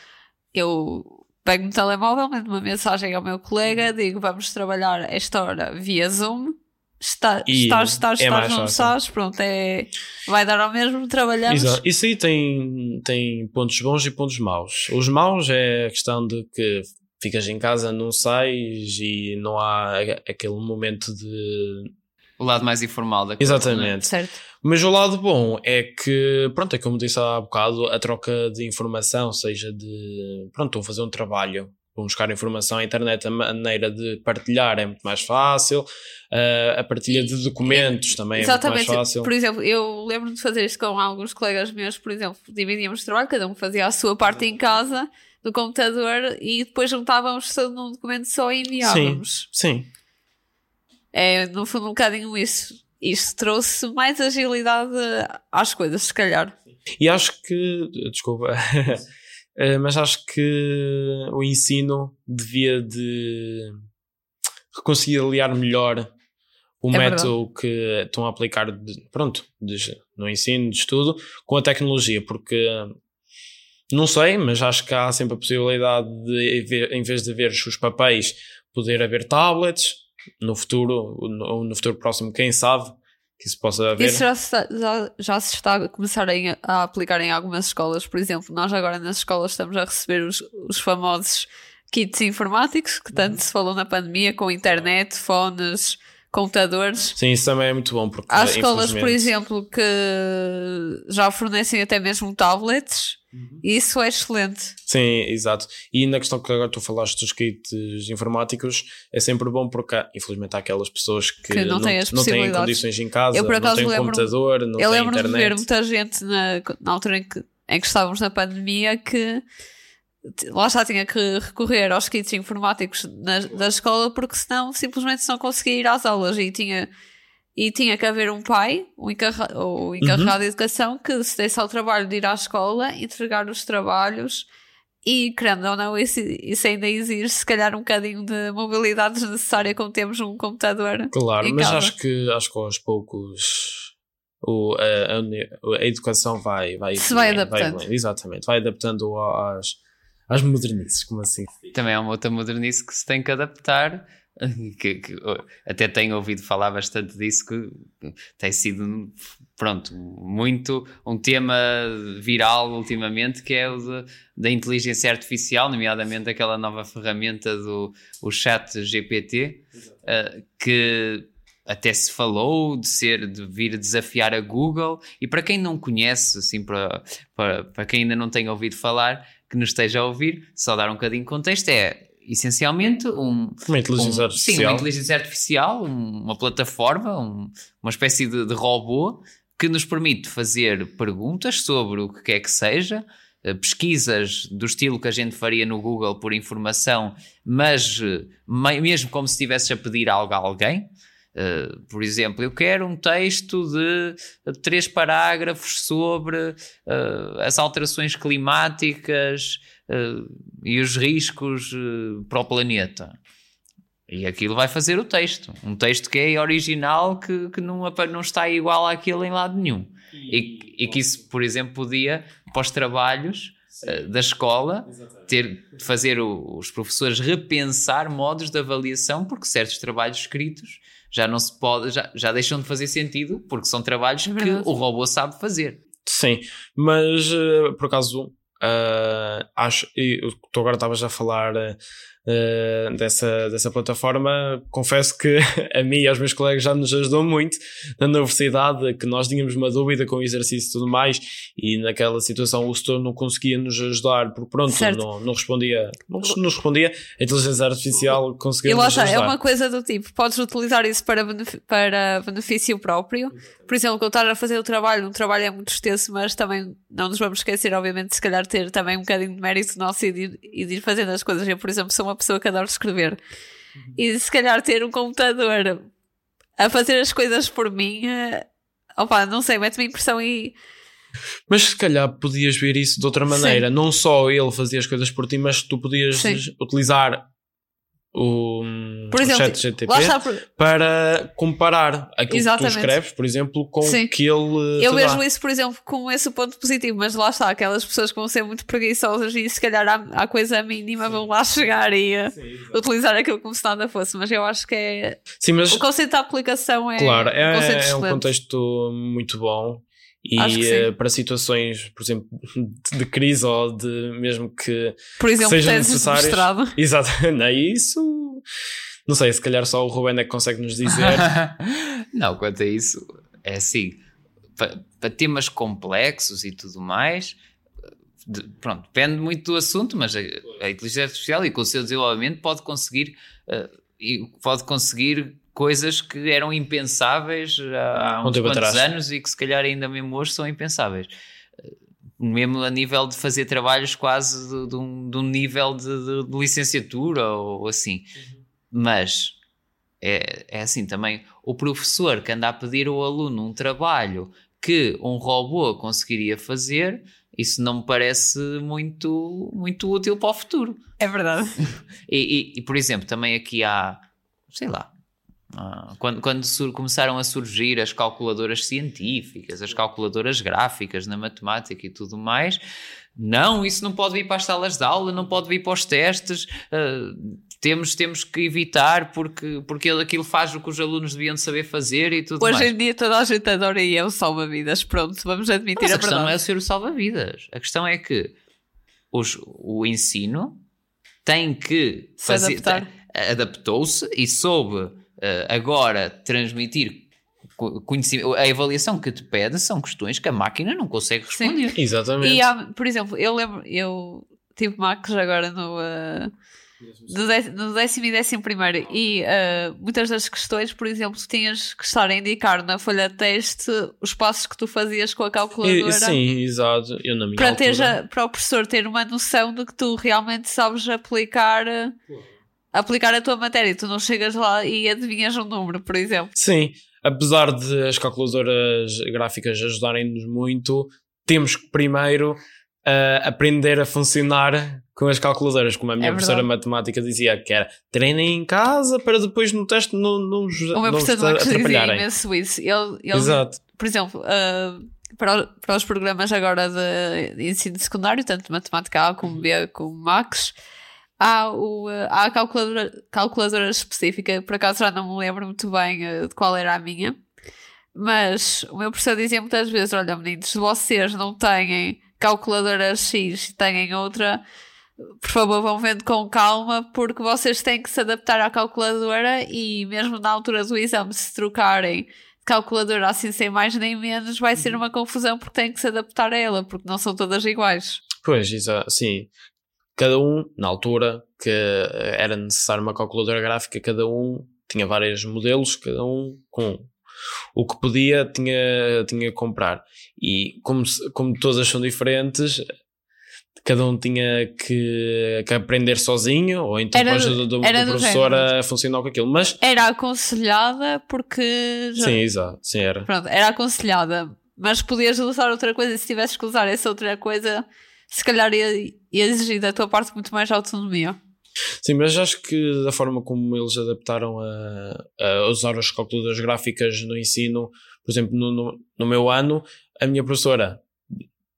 Speaker 1: eu pego no telemóvel, mando uma mensagem ao meu colega, digo vamos trabalhar esta hora via Zoom. Está,
Speaker 3: E
Speaker 1: estás, estás,
Speaker 3: é
Speaker 1: estás, não estás, pronto, é, vai dar ao mesmo, trabalhamos.
Speaker 3: Exato. Isso aí tem, tem pontos bons e pontos maus. Os maus é a questão de que ficas em casa, não sais e não há aquele momento de.
Speaker 2: O lado mais informal da coisa.
Speaker 3: Exatamente.
Speaker 1: Certo.
Speaker 3: Mas o lado bom é que, pronto, é como disse há bocado, a troca de informação, seja de, pronto, estou a fazer um trabalho, vou buscar informação à internet, a maneira de partilhar é muito mais fácil, eh, a partilha de documentos também é muito
Speaker 1: Exatamente.
Speaker 3: mais fácil.
Speaker 1: Por exemplo, eu lembro de fazer isto com alguns colegas meus, por exemplo, dividíamos o trabalho, cada um fazia a sua parte em casa, no computador, e depois juntávamos tudo num documento só e enviávamos.
Speaker 3: Sim,
Speaker 1: É, no fundo, um bocadinho isso. Isto trouxe mais agilidade às coisas, se calhar.
Speaker 3: e acho que, desculpa, [laughs] eh, mas acho que o ensino devia de reconciliar melhor o
Speaker 1: É
Speaker 3: método que estão a aplicar de- pronto, de- no ensino, de estudo, com a tecnologia, porque não sei, mas acho que há sempre a possibilidade de, em vez de haver os papéis, poder haver tablets no futuro, ou no futuro próximo, quem sabe que isso possa haver.
Speaker 1: Isso já se, está, já, já se está a começar a, aplicar em algumas escolas. Por exemplo, nós agora nas escolas estamos a receber os, os famosos kits informáticos que tanto se falou na pandemia, com internet, fones, computadores.
Speaker 3: Sim, isso também é muito bom, porque
Speaker 1: Há escolas, por exemplo, que já fornecem até mesmo tablets.
Speaker 3: Uhum.
Speaker 1: Isso é excelente.
Speaker 3: Sim, exato. E na questão que agora tu falaste dos kits informáticos, é sempre bom porque há- infelizmente há aquelas pessoas que,
Speaker 1: Que não têm as
Speaker 3: não têm condições em casa,
Speaker 1: Eu, por
Speaker 3: não
Speaker 1: acaso,
Speaker 3: têm um computador, não
Speaker 1: Eu
Speaker 3: têm
Speaker 1: lembro de ver
Speaker 3: internet.
Speaker 1: muita gente na, na altura em que, em que estávamos na pandemia que lá já tinha que recorrer aos kits informáticos na, da escola porque senão simplesmente não conseguia ir às aulas e tinha, e tinha que haver um pai, um encarra, ou encarregado
Speaker 3: Uhum.
Speaker 1: de educação, que se desse ao trabalho de ir à escola, entregar os trabalhos e, querendo ou não, isso, isso ainda exige se calhar um bocadinho de mobilidade desnecessária quando temos um computador.
Speaker 3: Claro, mas acho que, acho que aos poucos o, a, a educação vai, vai,
Speaker 1: Se vai
Speaker 3: evoluindo,
Speaker 1: adaptando.
Speaker 3: evoluindo, exatamente, vai adaptando às, às modernices, como assim.
Speaker 2: Também é uma outra modernice que se tem que adaptar. [laughs] Que, que, oh, até tenho ouvido falar bastante disso, que tem sido, pronto, muito um tema viral ultimamente, que é o de- da inteligência artificial, nomeadamente aquela nova ferramenta do o chat GPT, eh, que até se falou de ser, de vir desafiar a Google, e para quem não conhece, assim, para, para, para quem ainda não tem ouvido falar, que nos esteja a ouvir, só dar um bocadinho de contexto, é essencialmente um,
Speaker 3: Uma inteligência
Speaker 2: um-
Speaker 3: artificial.
Speaker 2: Sim, uma inteligência artificial, um- uma plataforma, um- uma espécie de, de robô que nos permite fazer perguntas sobre o que quer que seja, eh, pesquisas do estilo que a gente faria no Google por informação, mas eh, me- mesmo como se estivesses a pedir algo a alguém. Eh, por exemplo, eu quero um texto de três parágrafos sobre eh, as alterações climáticas e os riscos eh, para o planeta. E aquilo vai fazer o texto. Um texto que é original, que, que não, não está igual àquele em lado nenhum. E, e que isso, por exemplo, podia, para os trabalhos uh, da escola, ter, fazer o, os professores repensar modos de avaliação, porque certos trabalhos escritos já não se pode, já, já deixam de fazer sentido, porque são trabalhos
Speaker 1: É
Speaker 2: que o robô sabe fazer.
Speaker 3: Sim, mas eh, por acaso eh, acho, e tu agora estavas a falar eh, dessa, dessa plataforma, confesso que [laughs] a mim e aos meus colegas já nos ajudou muito na universidade, que nós tínhamos uma dúvida com o exercício e tudo mais, e naquela situação o setor não conseguia nos ajudar, porque pronto,
Speaker 1: Certo.
Speaker 3: não, não respondia, não nos respondia, a inteligência artificial conseguiu
Speaker 1: lá
Speaker 3: nos
Speaker 1: está,
Speaker 3: ajudar.
Speaker 1: é uma coisa do tipo, podes utilizar isso para, para benefício próprio. Por exemplo, quando estás a fazer o trabalho, um trabalho é muito extenso, mas também não nos vamos esquecer, obviamente, se calhar ter também um bocadinho de mérito nosso e de, ir- e de ir fazendo as coisas. Eu, por exemplo, sou uma pessoa que adoro escrever. E se calhar ter um computador a fazer as coisas por mim, eh, opa, não sei, mete-me impressão e.
Speaker 3: Mas se calhar podias ver isso de outra maneira. Não só ele fazia as coisas por ti, mas tu podias
Speaker 1: Sim.
Speaker 3: utilizar o,
Speaker 1: Por
Speaker 3: o
Speaker 1: exemplo,
Speaker 3: chat GTP
Speaker 1: por-
Speaker 3: para comparar aquilo
Speaker 1: Exatamente.
Speaker 3: que tu escreves, por exemplo, com
Speaker 1: Sim.
Speaker 3: o que ele
Speaker 1: Eu vejo
Speaker 3: dá.
Speaker 1: isso, por exemplo, com esse ponto positivo, mas lá está, aquelas pessoas que vão ser muito preguiçosas e se calhar à, à coisa mínima vão lá chegar e uh, utilizar aquilo como se nada fosse. Mas eu acho que é.
Speaker 3: Sim, mas
Speaker 1: O conceito da aplicação é.
Speaker 3: claro,
Speaker 1: um
Speaker 3: é,
Speaker 1: conceito
Speaker 3: é um contexto muito bom. E
Speaker 1: que
Speaker 3: eh, para situações, por exemplo, [laughs] de, crise ou de mesmo que.
Speaker 1: Por exemplo,
Speaker 3: sejam
Speaker 1: teses de
Speaker 3: necessárias. [laughs] Exato, não é isso. Não sei, se calhar só o Ruben é que consegue nos dizer. [laughs]
Speaker 2: não, quanto a isso, é assim, para temas complexos e tudo mais, de- pronto, depende muito do assunto, mas a, a inteligência artificial e com o seu desenvolvimento pode conseguir, e pode conseguir coisas que eram impensáveis há uns quantos
Speaker 3: atrás.
Speaker 2: anos e que se calhar ainda mesmo hoje são impensáveis. Eh, Mesmo a nível de fazer trabalhos quase de, de um, de um nível de, de- de licenciatura ou assim. Mas é, é assim também, o professor que anda a pedir ao aluno um trabalho que um robô conseguiria fazer, isso não me parece muito, muito útil para o futuro.
Speaker 1: É verdade. [laughs]
Speaker 2: E, e- e, por exemplo, também aqui há, sei lá, quando, quando sur- começaram a surgir as calculadoras científicas, as calculadoras gráficas na matemática e tudo mais, não, isso não pode vir para as salas de aula, não pode vir para os testes, ah, temos, temos que evitar porque, porque aquilo faz o que os alunos deviam saber fazer e tudo
Speaker 1: Hoje
Speaker 2: mais.
Speaker 1: em dia toda a gente adora e é o salva-vidas. Pronto, vamos admitir
Speaker 2: Mas
Speaker 1: a
Speaker 2: a questão não é ser o salva-vidas. A questão é que os- o ensino tem que fazer.
Speaker 1: adaptar.
Speaker 2: Adaptou-se e soube agora transmitir co- conhecimento. A avaliação que te pede são questões que a máquina não consegue
Speaker 1: Sim.
Speaker 2: responder.
Speaker 3: Exatamente.
Speaker 1: E há, por exemplo, eu lembro, eu tive Macs agora no, uh, no, dé- no décimo e décimo primeiro e uh, muitas das questões, por exemplo, tu tinhas que estar a indicar na folha de teste os passos que tu fazias com a
Speaker 3: E-
Speaker 1: calculadora.
Speaker 3: sim, exato. Eu na minha
Speaker 1: Para, ter
Speaker 3: altura-
Speaker 1: já- para o professor ter uma noção de que tu realmente sabes aplicar, uh, aplicar a tua matéria. Tu não chegas lá e adivinhas um número, por exemplo.
Speaker 3: Sim, apesar de as calculadoras gráficas ajudarem-nos muito, temos que primeiro ah, aprender a funcionar com as calculadoras, como a minha
Speaker 1: É
Speaker 3: professora de matemática dizia, que era treinem em casa para depois no teste não, não, vos-
Speaker 1: O meu professor de dizia imenso isso. Ele, ele
Speaker 3: Exato.
Speaker 1: por exemplo, uh, para, para os programas agora de, de ensino secundário, tanto matemática A como B como Max, há, o, uh, há a calculadora, calculadora específica, por acaso já não me lembro muito bem uh, de qual era a minha, mas o meu professor dizia muitas vezes: Olha, meninos, se vocês não têm calculadora X e têm outra, por favor, vão vendo com calma, porque vocês têm que se adaptar à calculadora e mesmo na altura do exame, se trocarem calculadora assim sem mais nem menos, vai ser uma confusão porque têm que se adaptar a ela, porque não são todas iguais.
Speaker 3: Pois, exato, sim. Cada um, na altura que era necessário uma calculadora gráfica, cada um tinha vários modelos, cada um com o que podia tinha, tinha que comprar. E como, como todas são diferentes, cada um tinha que, que aprender sozinho, ou então
Speaker 1: Era
Speaker 3: com a ajuda do, do professor
Speaker 1: género.
Speaker 3: a funcionar com aquilo. Mas,
Speaker 1: Era aconselhada porque. já-
Speaker 3: sim, exato, sim, era.
Speaker 1: Pronto, era aconselhada, mas podias usar outra coisa se tivesses que usar essa outra coisa, se calhar ia, ia exigir da tua parte muito mais autonomia.
Speaker 3: Sim, mas acho que da forma como eles adaptaram a, a usar as calculadoras gráficas no ensino Por exemplo, no, no, no meu ano, a minha professora,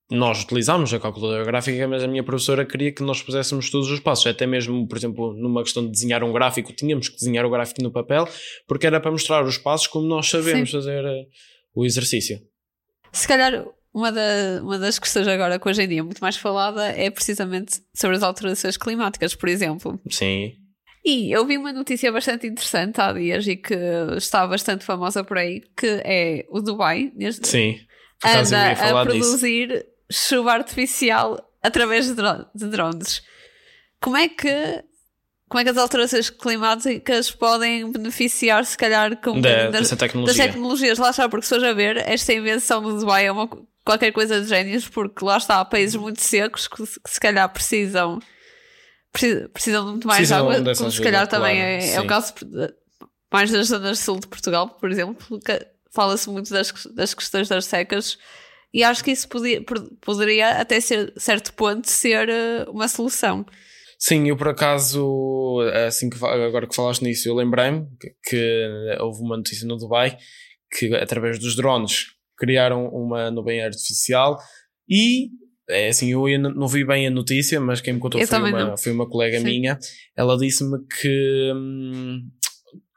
Speaker 3: nós utilizámos a calculadora gráfica, mas a minha professora queria que nós puséssemos todos os passos. Até mesmo, por exemplo, numa questão de desenhar um gráfico, tínhamos que desenhar o gráfico no papel, porque era para mostrar os passos como nós sabemos Sim. fazer uh, o exercício.
Speaker 1: Se calhar uma, da, uma das questões agora que hoje em dia é muito mais falada é precisamente sobre as alterações climáticas, por exemplo.
Speaker 3: Sim.
Speaker 1: E eu vi uma notícia bastante interessante há dias e que está bastante famosa por aí, que é o Dubai, neste,
Speaker 3: Sim,
Speaker 1: anda a produzir disso. chuva artificial através de, de drones. Como é que como é que as alterações climáticas podem beneficiar, se calhar, com
Speaker 3: da, das, tecnologia.
Speaker 1: das tecnologias? Lá está, porque se hoje a ver, esta invenção do Dubai é uma, qualquer coisa de génios, porque lá está, há países muito secos que, que se calhar precisam precisam de muito mais precisam água, como se calhar claro, também é, é, o caso mais das zonas sul de Portugal, por exemplo, fala-se muito das, das questões das secas e acho que isso podia, poderia até ser certo ponto ser eh, uma solução.
Speaker 3: Sim, eu por acaso, assim que agora que falaste nisso, eu lembrei-me que, que houve uma notícia no Dubai que através dos drones criaram uma nuvem artificial e é assim, eu não vi bem a notícia, mas quem me contou foi uma, foi uma colega Sim. minha. Ela disse-me que hum,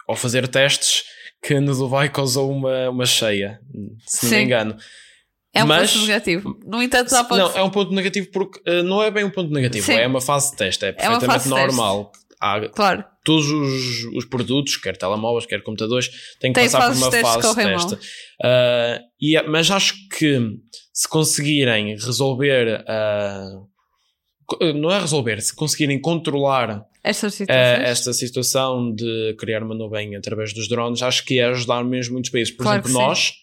Speaker 3: ao fazer testes que no Dubai causou uma, uma cheia, se não Sim. me engano.
Speaker 1: É um mas, ponto negativo. No entanto, dá
Speaker 3: Não, é um ponto negativo porque uh, não é bem um ponto negativo, Sim. é uma fase de teste, é perfeitamente é normal. Há,
Speaker 1: claro.
Speaker 3: Todos os, os produtos, quer telemóveis, quer computadores, têm que Tem passar por uma fase de teste. Uh, e, é, mas acho que se conseguirem resolver, uh, não é resolver, se conseguirem controlar
Speaker 1: esta, uh,
Speaker 3: esta situação de criar uma nuvem através dos drones, acho que é ajudar mesmo muitos países. Por claro exemplo, nós,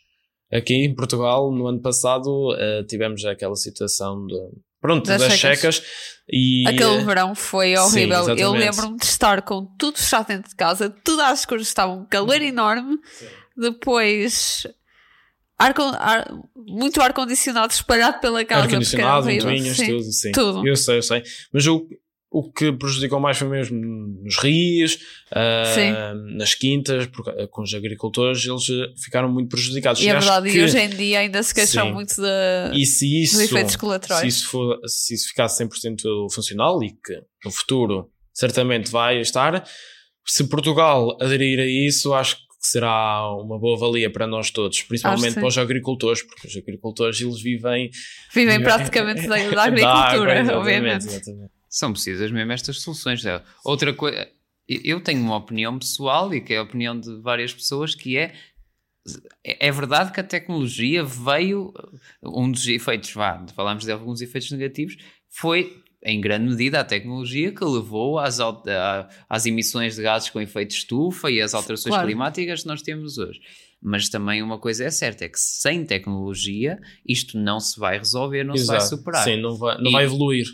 Speaker 3: aqui em Portugal, no ano passado, tivemos aquela situação de. Pronto, das, das checas. E,
Speaker 1: Aquele verão foi horrível. Sim, Eu lembro-me de estar com tudo fechado dentro de casa, tudo às cores estavam um calor enorme. Sim. Depois ar, ar, muito ar-condicionado espalhado pela casa.
Speaker 3: Ar-condicionado, ventoinhas, tudo, sim. Tudo. Eu sei, eu sei. Mas o, o que prejudicou mais foi mesmo nos rios, uh, nas quintas, porque, uh, com os agricultores, eles uh, ficaram muito prejudicados.
Speaker 1: E é verdade, que, e hoje em dia ainda se queixam sim. muito de,
Speaker 3: e se isso,
Speaker 1: dos efeitos colaterais.
Speaker 3: Se isso, for, se isso ficasse 100% funcional e que no futuro certamente vai estar, se Portugal aderir a isso, acho que será uma boa valia para nós todos, principalmente para os agricultores, porque os agricultores eles vivem.
Speaker 1: Vivem [laughs] praticamente da, da [laughs] agricultura, da, [laughs] obviamente.
Speaker 2: Exatamente. São precisas mesmo estas soluções. Outra coisa, eu tenho uma opinião pessoal e que é a opinião de várias pessoas que é é verdade que a tecnologia veio, um dos efeitos, vá, falamos de alguns efeitos negativos, foi em grande medida, a tecnologia que levou às, às emissões de gases com efeito estufa e às alterações claro. climáticas que nós temos hoje. Mas também uma coisa é certa, é que sem tecnologia isto não se vai resolver, não Exato. se vai superar.
Speaker 3: Sim, não vai, não vai evoluir.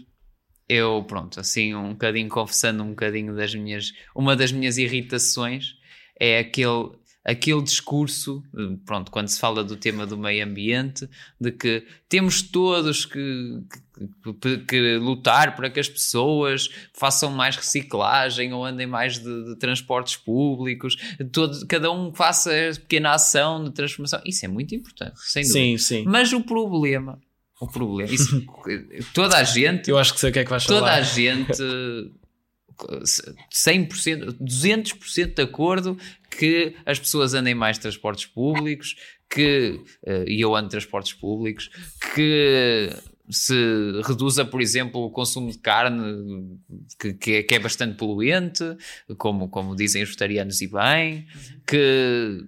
Speaker 2: Eu, pronto, assim, um bocadinho confessando um bocadinho das minhas... Uma das minhas irritações é aquele aquele discurso, pronto, quando se fala do tema do meio ambiente, de que temos todos que, que, que lutar para que as pessoas façam mais reciclagem ou andem mais de, de transportes públicos, todo, cada um faça pequena ação de transformação. Isso é muito importante, sem dúvida.
Speaker 3: Sim, sim.
Speaker 2: Mas o problema, o problema, isso, [laughs] toda a gente.
Speaker 3: Eu acho que sei o que é que vais
Speaker 2: toda
Speaker 3: falar.
Speaker 2: Toda a gente 100%, 200% de acordo que as pessoas andem mais de transportes públicos, que, uh, e eu ando de transportes públicos, que se reduza, por exemplo, o consumo de carne, que, que, é, que é bastante poluente, como, como dizem os vegetarianos e bem, que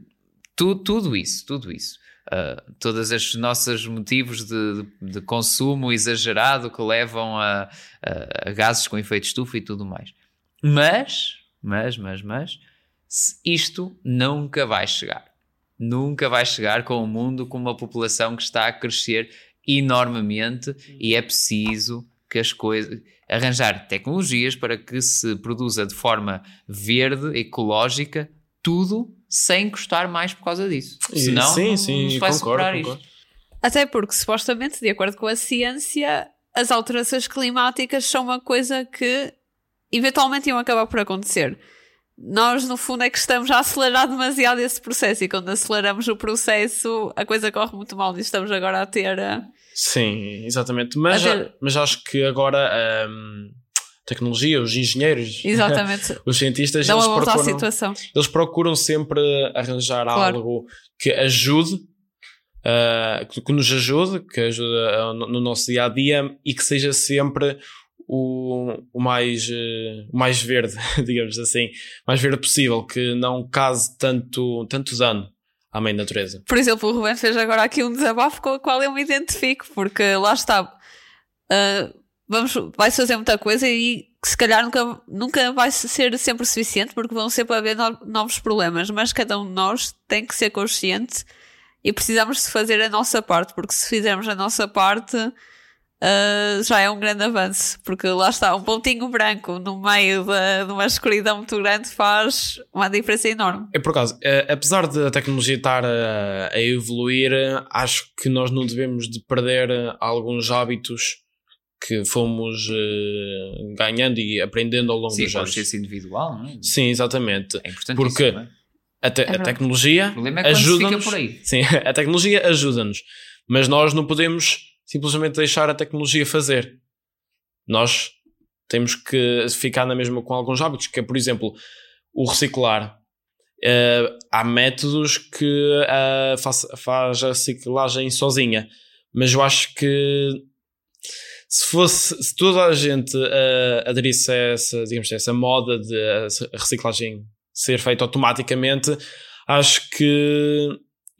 Speaker 2: tu, tudo isso, tudo isso. Uh, todas as nossas motivos de, de, de, consumo exagerado que levam a, a, a gases com efeito estufa e tudo mais. Mas, mas, mas, mas, isto nunca vai chegar. Nunca vai chegar com o um mundo com uma população que está a crescer enormemente e é preciso que as coisas arranjar tecnologias para que se produza de forma verde, ecológica, tudo sem custar mais por causa disso. Senão, sim, sim, não se vai concordo, concordo. isto.
Speaker 1: Até porque, supostamente, de acordo com a ciência, as alterações climáticas são uma coisa que eventualmente iam acabar por acontecer. nós no fundo é que estamos a acelerar demasiado esse processo e quando aceleramos o processo a coisa corre muito mal e estamos agora a ter. A...
Speaker 3: Sim, exatamente. Mas, ter... mas acho que agora. Um tecnologia, os engenheiros, [laughs] os cientistas,
Speaker 1: Dão
Speaker 3: eles
Speaker 1: procuram, à situação.
Speaker 3: eles procuram sempre arranjar claro. algo que ajude, uh, que, que, nos ajude, que ajude uh, no, no, nosso dia a dia e que seja sempre o, o mais, uh, o mais verde, [laughs] digamos assim, mais verde possível, que não cause tanto, tanto dano à mãe natureza.
Speaker 1: Por exemplo, o Rubén fez agora aqui um desabafo com o qual eu me identifico, porque lá está. Uh, vamos, vai fazer muita coisa e se calhar nunca, nunca vai ser sempre suficiente porque vão sempre haver novos problemas, mas cada um de nós tem que ser consciente e precisamos de fazer a nossa parte, porque se fizermos a nossa parte uh, já é um grande avanço, porque lá está, um pontinho branco no meio de, de uma escuridão muito grande faz uma diferença enorme.
Speaker 3: É por acaso, uh, apesar de a tecnologia estar a, a evoluir, acho que nós não devemos de perder alguns hábitos que fomos uh, ganhando e aprendendo ao longo
Speaker 2: Sim,
Speaker 3: dos anos.
Speaker 2: Sim, individual, não é?
Speaker 3: Sim, exatamente.
Speaker 2: É importante
Speaker 3: Porque
Speaker 2: isso, é?
Speaker 3: a, te é a, tecnologia é ajuda-nos. Sim, [laughs] a tecnologia ajuda-nos, mas nós não podemos simplesmente deixar a tecnologia fazer. Nós temos que ficar na mesma com alguns hábitos, que é, por exemplo, o reciclar. Uh, há métodos que uh, faz, faz a reciclagem sozinha, mas eu acho que se fosse, se toda a gente uh, aderisse a essa, digamos, a essa moda de a reciclagem ser feita automaticamente, acho que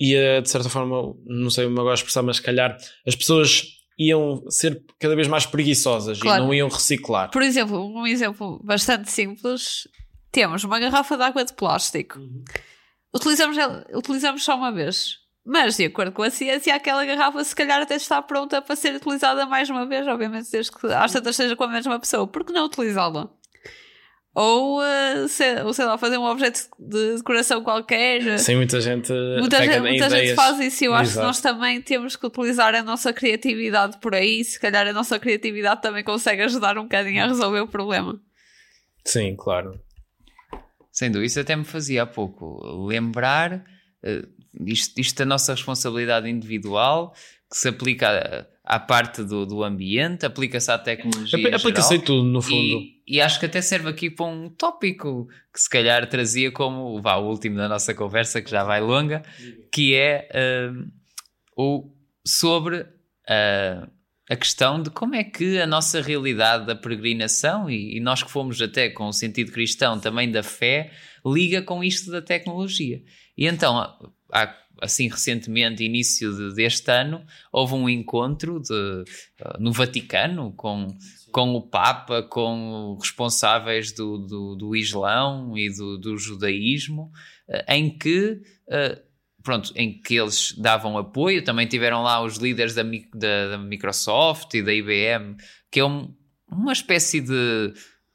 Speaker 3: ia, de certa forma, não sei como agora expressar, mas se calhar as pessoas iam ser cada vez mais preguiçosas claro. e não iam reciclar.
Speaker 1: Por exemplo, um exemplo bastante simples: temos uma garrafa de água de plástico, uhum. utilizamos, utilizamos só uma vez. Mas, de acordo com a ciência, aquela garrafa se calhar até está pronta para ser utilizada mais uma vez, obviamente, desde que às tantas seja com a mesma pessoa. Por que não utilizá-la? Ou, uh, sei, ou sei lá, fazer um objeto de decoração qualquer.
Speaker 3: Sim, muita gente.
Speaker 1: Muita, gente, muita gente, faz isso e eu Exato. acho que nós também temos que utilizar a nossa criatividade por aí. Se calhar a nossa criatividade também consegue ajudar um bocadinho a resolver o problema.
Speaker 3: Sim, claro.
Speaker 2: Sem dúvida, isso até me fazia há pouco lembrar. Uh, isto, isto é a nossa responsabilidade individual, que se aplica à, parte do, do ambiente, aplica-se à tecnologia.
Speaker 3: Aplica-se tudo, no fundo.
Speaker 2: E, e, acho que até serve aqui para um tópico que se calhar trazia como vá, o último da nossa conversa, que já vai longa, que é uh, o, sobre uh, a questão de como é que a nossa realidade da peregrinação, e, e nós que fomos até com o sentido cristão também da fé, liga com isto da tecnologia. E então há, assim recentemente, início de, deste ano, houve um encontro de, uh, no Vaticano com, com o Papa, com responsáveis do, do, do Islão e do, do judaísmo, uh, em que uh, pronto, em que eles davam apoio, também tiveram lá os líderes da, da, da Microsoft e da IBM, que é um, uma espécie de,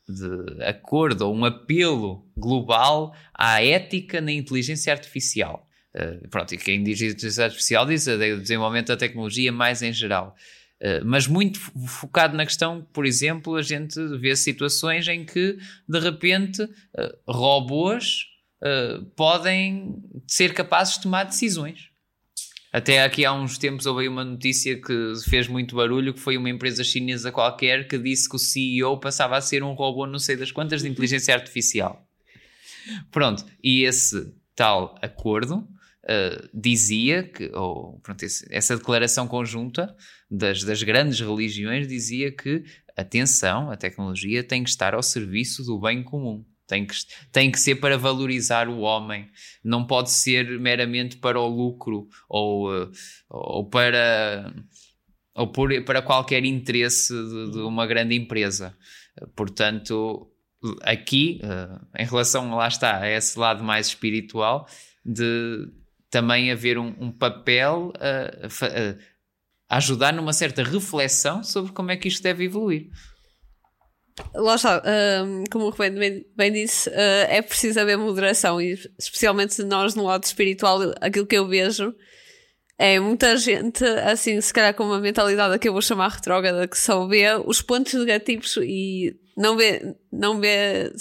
Speaker 2: de acordo ou um apelo global à ética na inteligência artificial. Uh, pronto, e quem diz inteligência artificial diz o desenvolvimento da tecnologia mais em geral. Uh, mas muito focado na questão, por exemplo, a gente vê situações em que de repente uh, robôs podem ser capazes de tomar decisões. Até aqui há uns tempos houve uma notícia que fez muito barulho, que foi uma empresa chinesa qualquer que disse que o CEO passava a ser um robô não sei das quantas de inteligência artificial. Pronto, e esse tal acordo uh, dizia que, ou pronto, esse, essa declaração conjunta das, das grandes religiões dizia que, atenção, a tecnologia tem que estar ao serviço do bem comum. Tem que, tem que ser para valorizar o homem, não pode ser meramente para o lucro ou, uh, ou para, ou por, para qualquer interesse de, de uma grande empresa. Portanto, aqui, uh, em relação, lá está, a esse lado mais espiritual, de também haver um, um papel a, a, ajudar numa certa reflexão sobre como é que isto deve evoluir.
Speaker 1: Lá está, um, como o Rubén bem, bem disse, uh, é preciso haver moderação e especialmente nós no lado espiritual, aquilo que eu vejo é muita gente, assim, se calhar com uma mentalidade que eu vou chamar retrógrada, que só vê os pontos negativos e não vê, não vê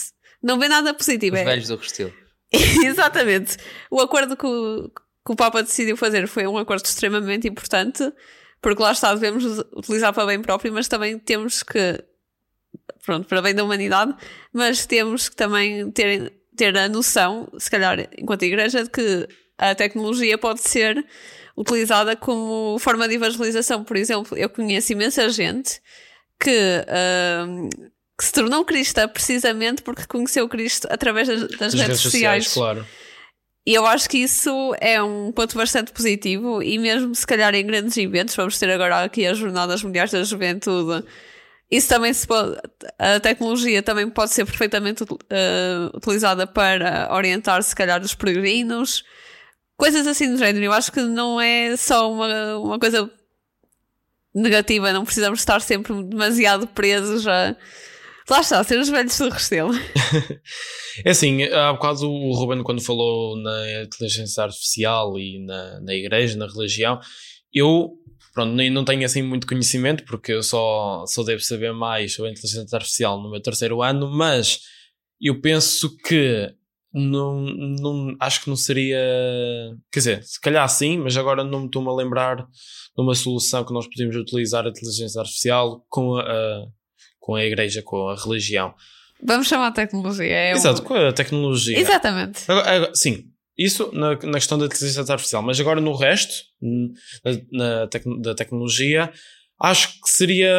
Speaker 1: não vê nada positivo.
Speaker 2: Os
Speaker 1: é...
Speaker 2: velhos do Restelo. [laughs]
Speaker 1: Exatamente. O acordo que o, que o Papa decidiu fazer foi um acordo extremamente importante, porque lá está, devemos utilizar para bem próprio, mas também temos que, pronto, para bem da humanidade, mas temos que também ter, ter a noção, se calhar, enquanto igreja, de que a tecnologia pode ser utilizada como forma de evangelização. Por exemplo, eu conheço imensa gente que, uh, que se tornou cristã precisamente porque conheceu Cristo através das, das, das redes, redes, sociais. sociais
Speaker 3: claro.
Speaker 1: E eu acho que isso é um ponto bastante positivo e mesmo se calhar em grandes eventos, vamos ter agora aqui as Jornadas Mundiais da Juventude, isso também se pode, a tecnologia também pode ser perfeitamente uh, utilizada para orientar se calhar os peregrinos, coisas assim do género. Eu acho que não é só uma, uma coisa negativa, não precisamos estar sempre demasiado presos a. Lá está, ser os velhos do Restelo. [laughs]
Speaker 3: é assim, há bocado o Ruben, quando falou na inteligência artificial e na, na igreja, na religião, eu pronto, nem não tenho assim muito conhecimento, porque eu só, só devo saber mais sobre a inteligência artificial no meu terceiro ano, mas eu penso que não, não, acho que não seria. Quer dizer, se calhar sim, mas agora não me estou-me a lembrar de uma solução que nós podemos utilizar a inteligência artificial com a, com a igreja, com a religião.
Speaker 1: Vamos chamar a tecnologia. É
Speaker 3: Exato, com a tecnologia.
Speaker 1: Exatamente.
Speaker 3: Agora, sim, isso na, na questão da inteligência artificial, mas agora no resto na, na tec, da tecnologia, acho que seria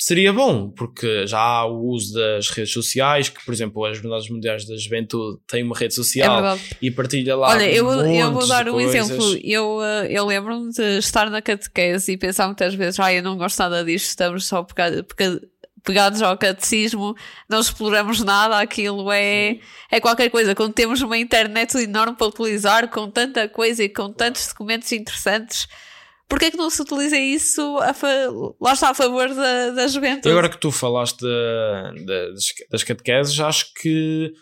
Speaker 3: seria bom, porque já há o uso das redes sociais, que, por exemplo, as Jornadas Mundiais da Juventude têm uma rede social
Speaker 1: é
Speaker 3: e partilha lá.
Speaker 1: Olha, eu, eu vou dar um exemplo. Eu, eh, eu lembro-me de estar na catequese e pensar muitas vezes, ah, eu não gosto nada disto, estamos só pegado, pegados ao catecismo, não exploramos nada, aquilo é, é qualquer coisa. Quando temos uma internet enorme para utilizar, com tanta coisa e com tantos documentos interessantes Porquê é que não se utiliza isso a lá está a favor da, da juventude?
Speaker 3: E agora que tu falaste de, de, das catequeses, acho que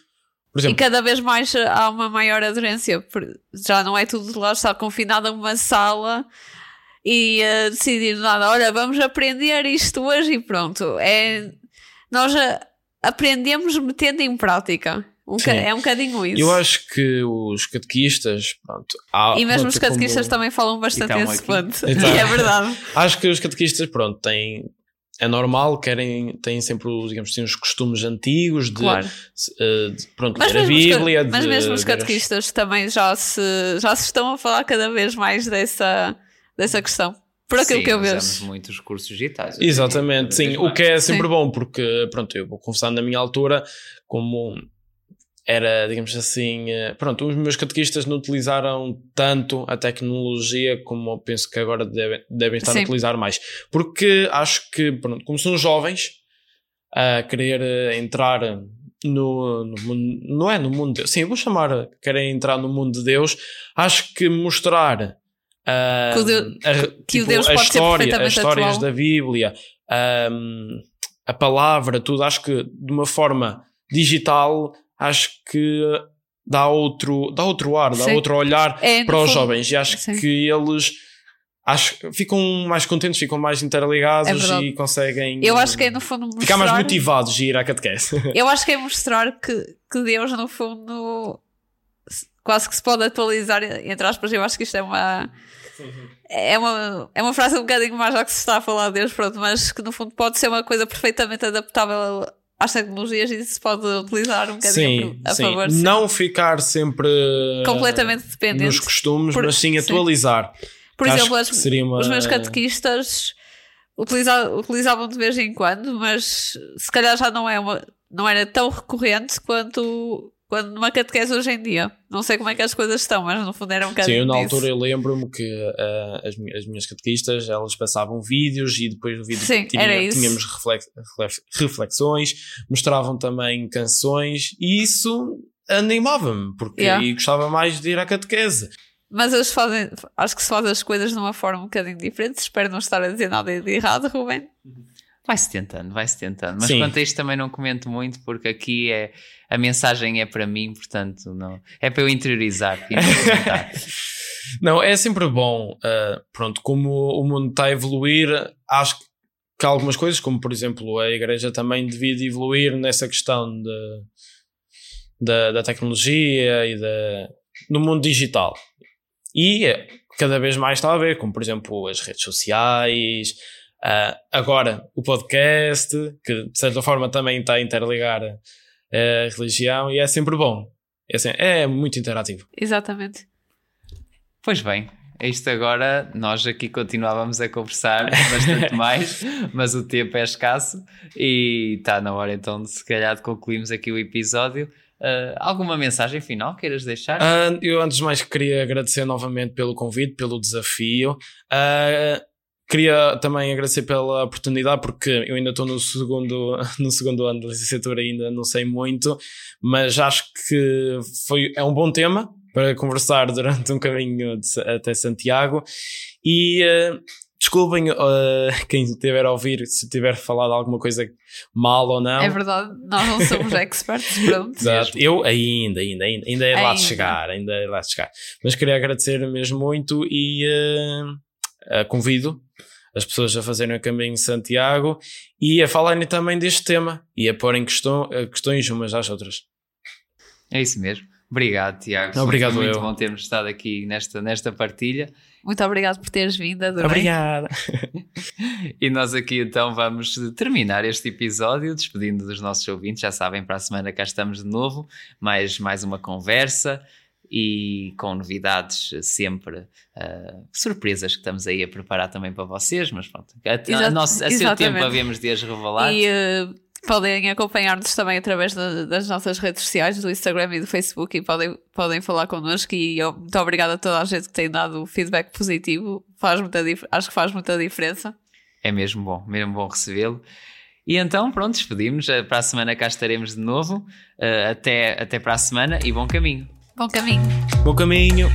Speaker 3: exemplo,
Speaker 1: e cada vez mais há uma maior aderência. Já não é tudo lá está confinado a uma sala e uh, decidir nada. Olha, vamos aprender isto hoje e pronto. É, nós aprendemos metendo em prática. Um é um bocadinho isso.
Speaker 3: Eu acho que os catequistas, pronto. Há,
Speaker 1: e mesmo os catequistas como... também falam bastante então, esse ponto. Então, e [laughs] é verdade.
Speaker 3: acho que os catequistas, pronto, têm. É normal, querem, têm sempre, digamos assim, os costumes antigos de, claro. uh, de pronto, mas ler a Bíblia.
Speaker 1: Mas de, mesmo os catequistas as... também já se, já se estão a falar cada vez mais dessa, dessa questão. Por aquilo
Speaker 2: sim,
Speaker 1: que eu vejo.
Speaker 2: Usamos muitos cursos digitais.
Speaker 3: Exatamente, sim. O que é sempre sim. bom, porque, pronto, eu vou confessar na minha altura, como era, digamos assim, eh, pronto, os meus catequistas não utilizaram tanto a tecnologia como eu penso que agora devem, devem estar Sim. a utilizar mais. Porque acho que, pronto, como são jovens a querer eh, entrar no, no mundo, não é no mundo de Deus, sim, vou chamar, querem entrar no mundo de Deus, acho que mostrar uh, que o Deus, a, que tipo, Deus a história, as histórias atual. da Bíblia, um, a palavra, tudo, acho que de uma forma digital acho que dá outro, dá outro ar, dá Sim. outro olhar é, para os jovens. E acho Sim. que eles acho, ficam mais contentes, ficam mais interligados é e conseguem.
Speaker 1: Eu acho que é no fundo mostrar...
Speaker 3: ficar mais motivados de ir à catequese. [laughs]
Speaker 1: Eu acho que é mostrar que, que Deus, no fundo, quase que se pode atualizar, entre aspas. Eu acho que isto é uma. É uma, é uma frase um bocadinho mais já que se está a falar de Deus, pronto, mas que no fundo pode ser uma coisa perfeitamente adaptável às tecnologias e se pode utilizar um bocadinho sim, a sim. favor.
Speaker 3: Sim. Não ficar sempre
Speaker 1: completamente dependente
Speaker 3: nos costumes, Por, mas sim atualizar.
Speaker 1: Sim. Por exemplo, as, uma... os meus catequistas utilizavam, utilizavam de vez em quando, mas se calhar já não, é uma, não era tão recorrente quanto quando numa catequese hoje em dia. Não sei como é que as coisas estão, mas no fundo era um bocadinho.
Speaker 3: Sim, eu na
Speaker 1: disso.
Speaker 3: altura eu lembro-me que uh, as, as, minhas catequistas elas passavam vídeos e depois do vídeo
Speaker 1: Sim, tinha,
Speaker 3: tínhamos reflex, reflexões, mostravam também canções e isso animava-me porque yeah. e gostava mais de ir à catequese.
Speaker 1: Mas eles fazem, acho que se fazem as coisas de uma forma um bocadinho diferente. Espero não estar a dizer nada de errado, Rubem.
Speaker 2: Vai-se tentando, vai-se tentando. Mas Sim. quanto a isto também não comento muito, porque aqui é a mensagem é para mim, portanto, não é para eu interiorizar. [laughs]
Speaker 3: não, é sempre bom. Uh, pronto, como o mundo está a evoluir, acho que algumas coisas, como por exemplo a igreja também devia de evoluir nessa questão de, da, da tecnologia e da, no mundo digital. E é, cada vez mais está a ver, como por exemplo as redes sociais, uh, agora o podcast, que de certa forma também está a interligar a religião e é sempre bom. É, assim, é muito interativo.
Speaker 1: Exatamente.
Speaker 2: Pois bem, isto agora, nós aqui continuávamos a conversar bastante [laughs] mais, mas o tempo é escasso e está na hora então de se calhar de concluirmos aqui o episódio. Uh, alguma mensagem final queiras deixar?
Speaker 3: Uh, eu antes de mais queria agradecer novamente pelo convite, pelo desafio. Uh, queria também agradecer pela oportunidade, porque eu ainda estou no segundo, [laughs] no segundo ano de licenciatura, ainda não sei muito, mas acho que foi, é um bom tema para conversar [laughs] durante um caminho de, até Santiago. E uh, desculpem uh, quem estiver a ouvir se tiver falado alguma coisa mal ou não.
Speaker 1: É verdade, nós não somos experts, [laughs] pronto.
Speaker 3: Exato. Eu ainda, ainda, ainda, ainda é lá de chegar, ainda é lá de chegar. Mas queria agradecer mesmo muito e uh, convido as pessoas a fazerem o caminho de Santiago e a falarem também deste tema e a porem questão, questões umas às outras.
Speaker 2: É isso mesmo. Obrigado, Tiago.
Speaker 3: Obrigado,
Speaker 2: Foi muito
Speaker 3: eu.
Speaker 2: bom termos estado aqui nesta, nesta partilha.
Speaker 1: Muito obrigado por teres vindo, adorei.
Speaker 3: Obrigado. [laughs]
Speaker 2: e nós aqui então vamos terminar este episódio despedindo dos nossos ouvintes. Já sabem, para a semana cá estamos de novo, mais, mais uma conversa e com novidades sempre, uh, surpresas que estamos aí a preparar também para vocês, mas pronto, a, a, nosso, a seu tempo havemos de as revelar.
Speaker 1: E, uh podem acompanhar-nos também através das nossas redes sociais, do Instagram e do Facebook, e podem, podem falar connosco. E eu, muito obrigada a toda a gente que tem dado feedback positivo, faz muita, acho que faz muita diferença.
Speaker 2: É mesmo bom, mesmo bom recebê-lo. E então, pronto, despedimos. Para a semana cá estaremos de novo. Até, até para a semana e bom caminho.
Speaker 1: Bom caminho.
Speaker 3: Bom caminho.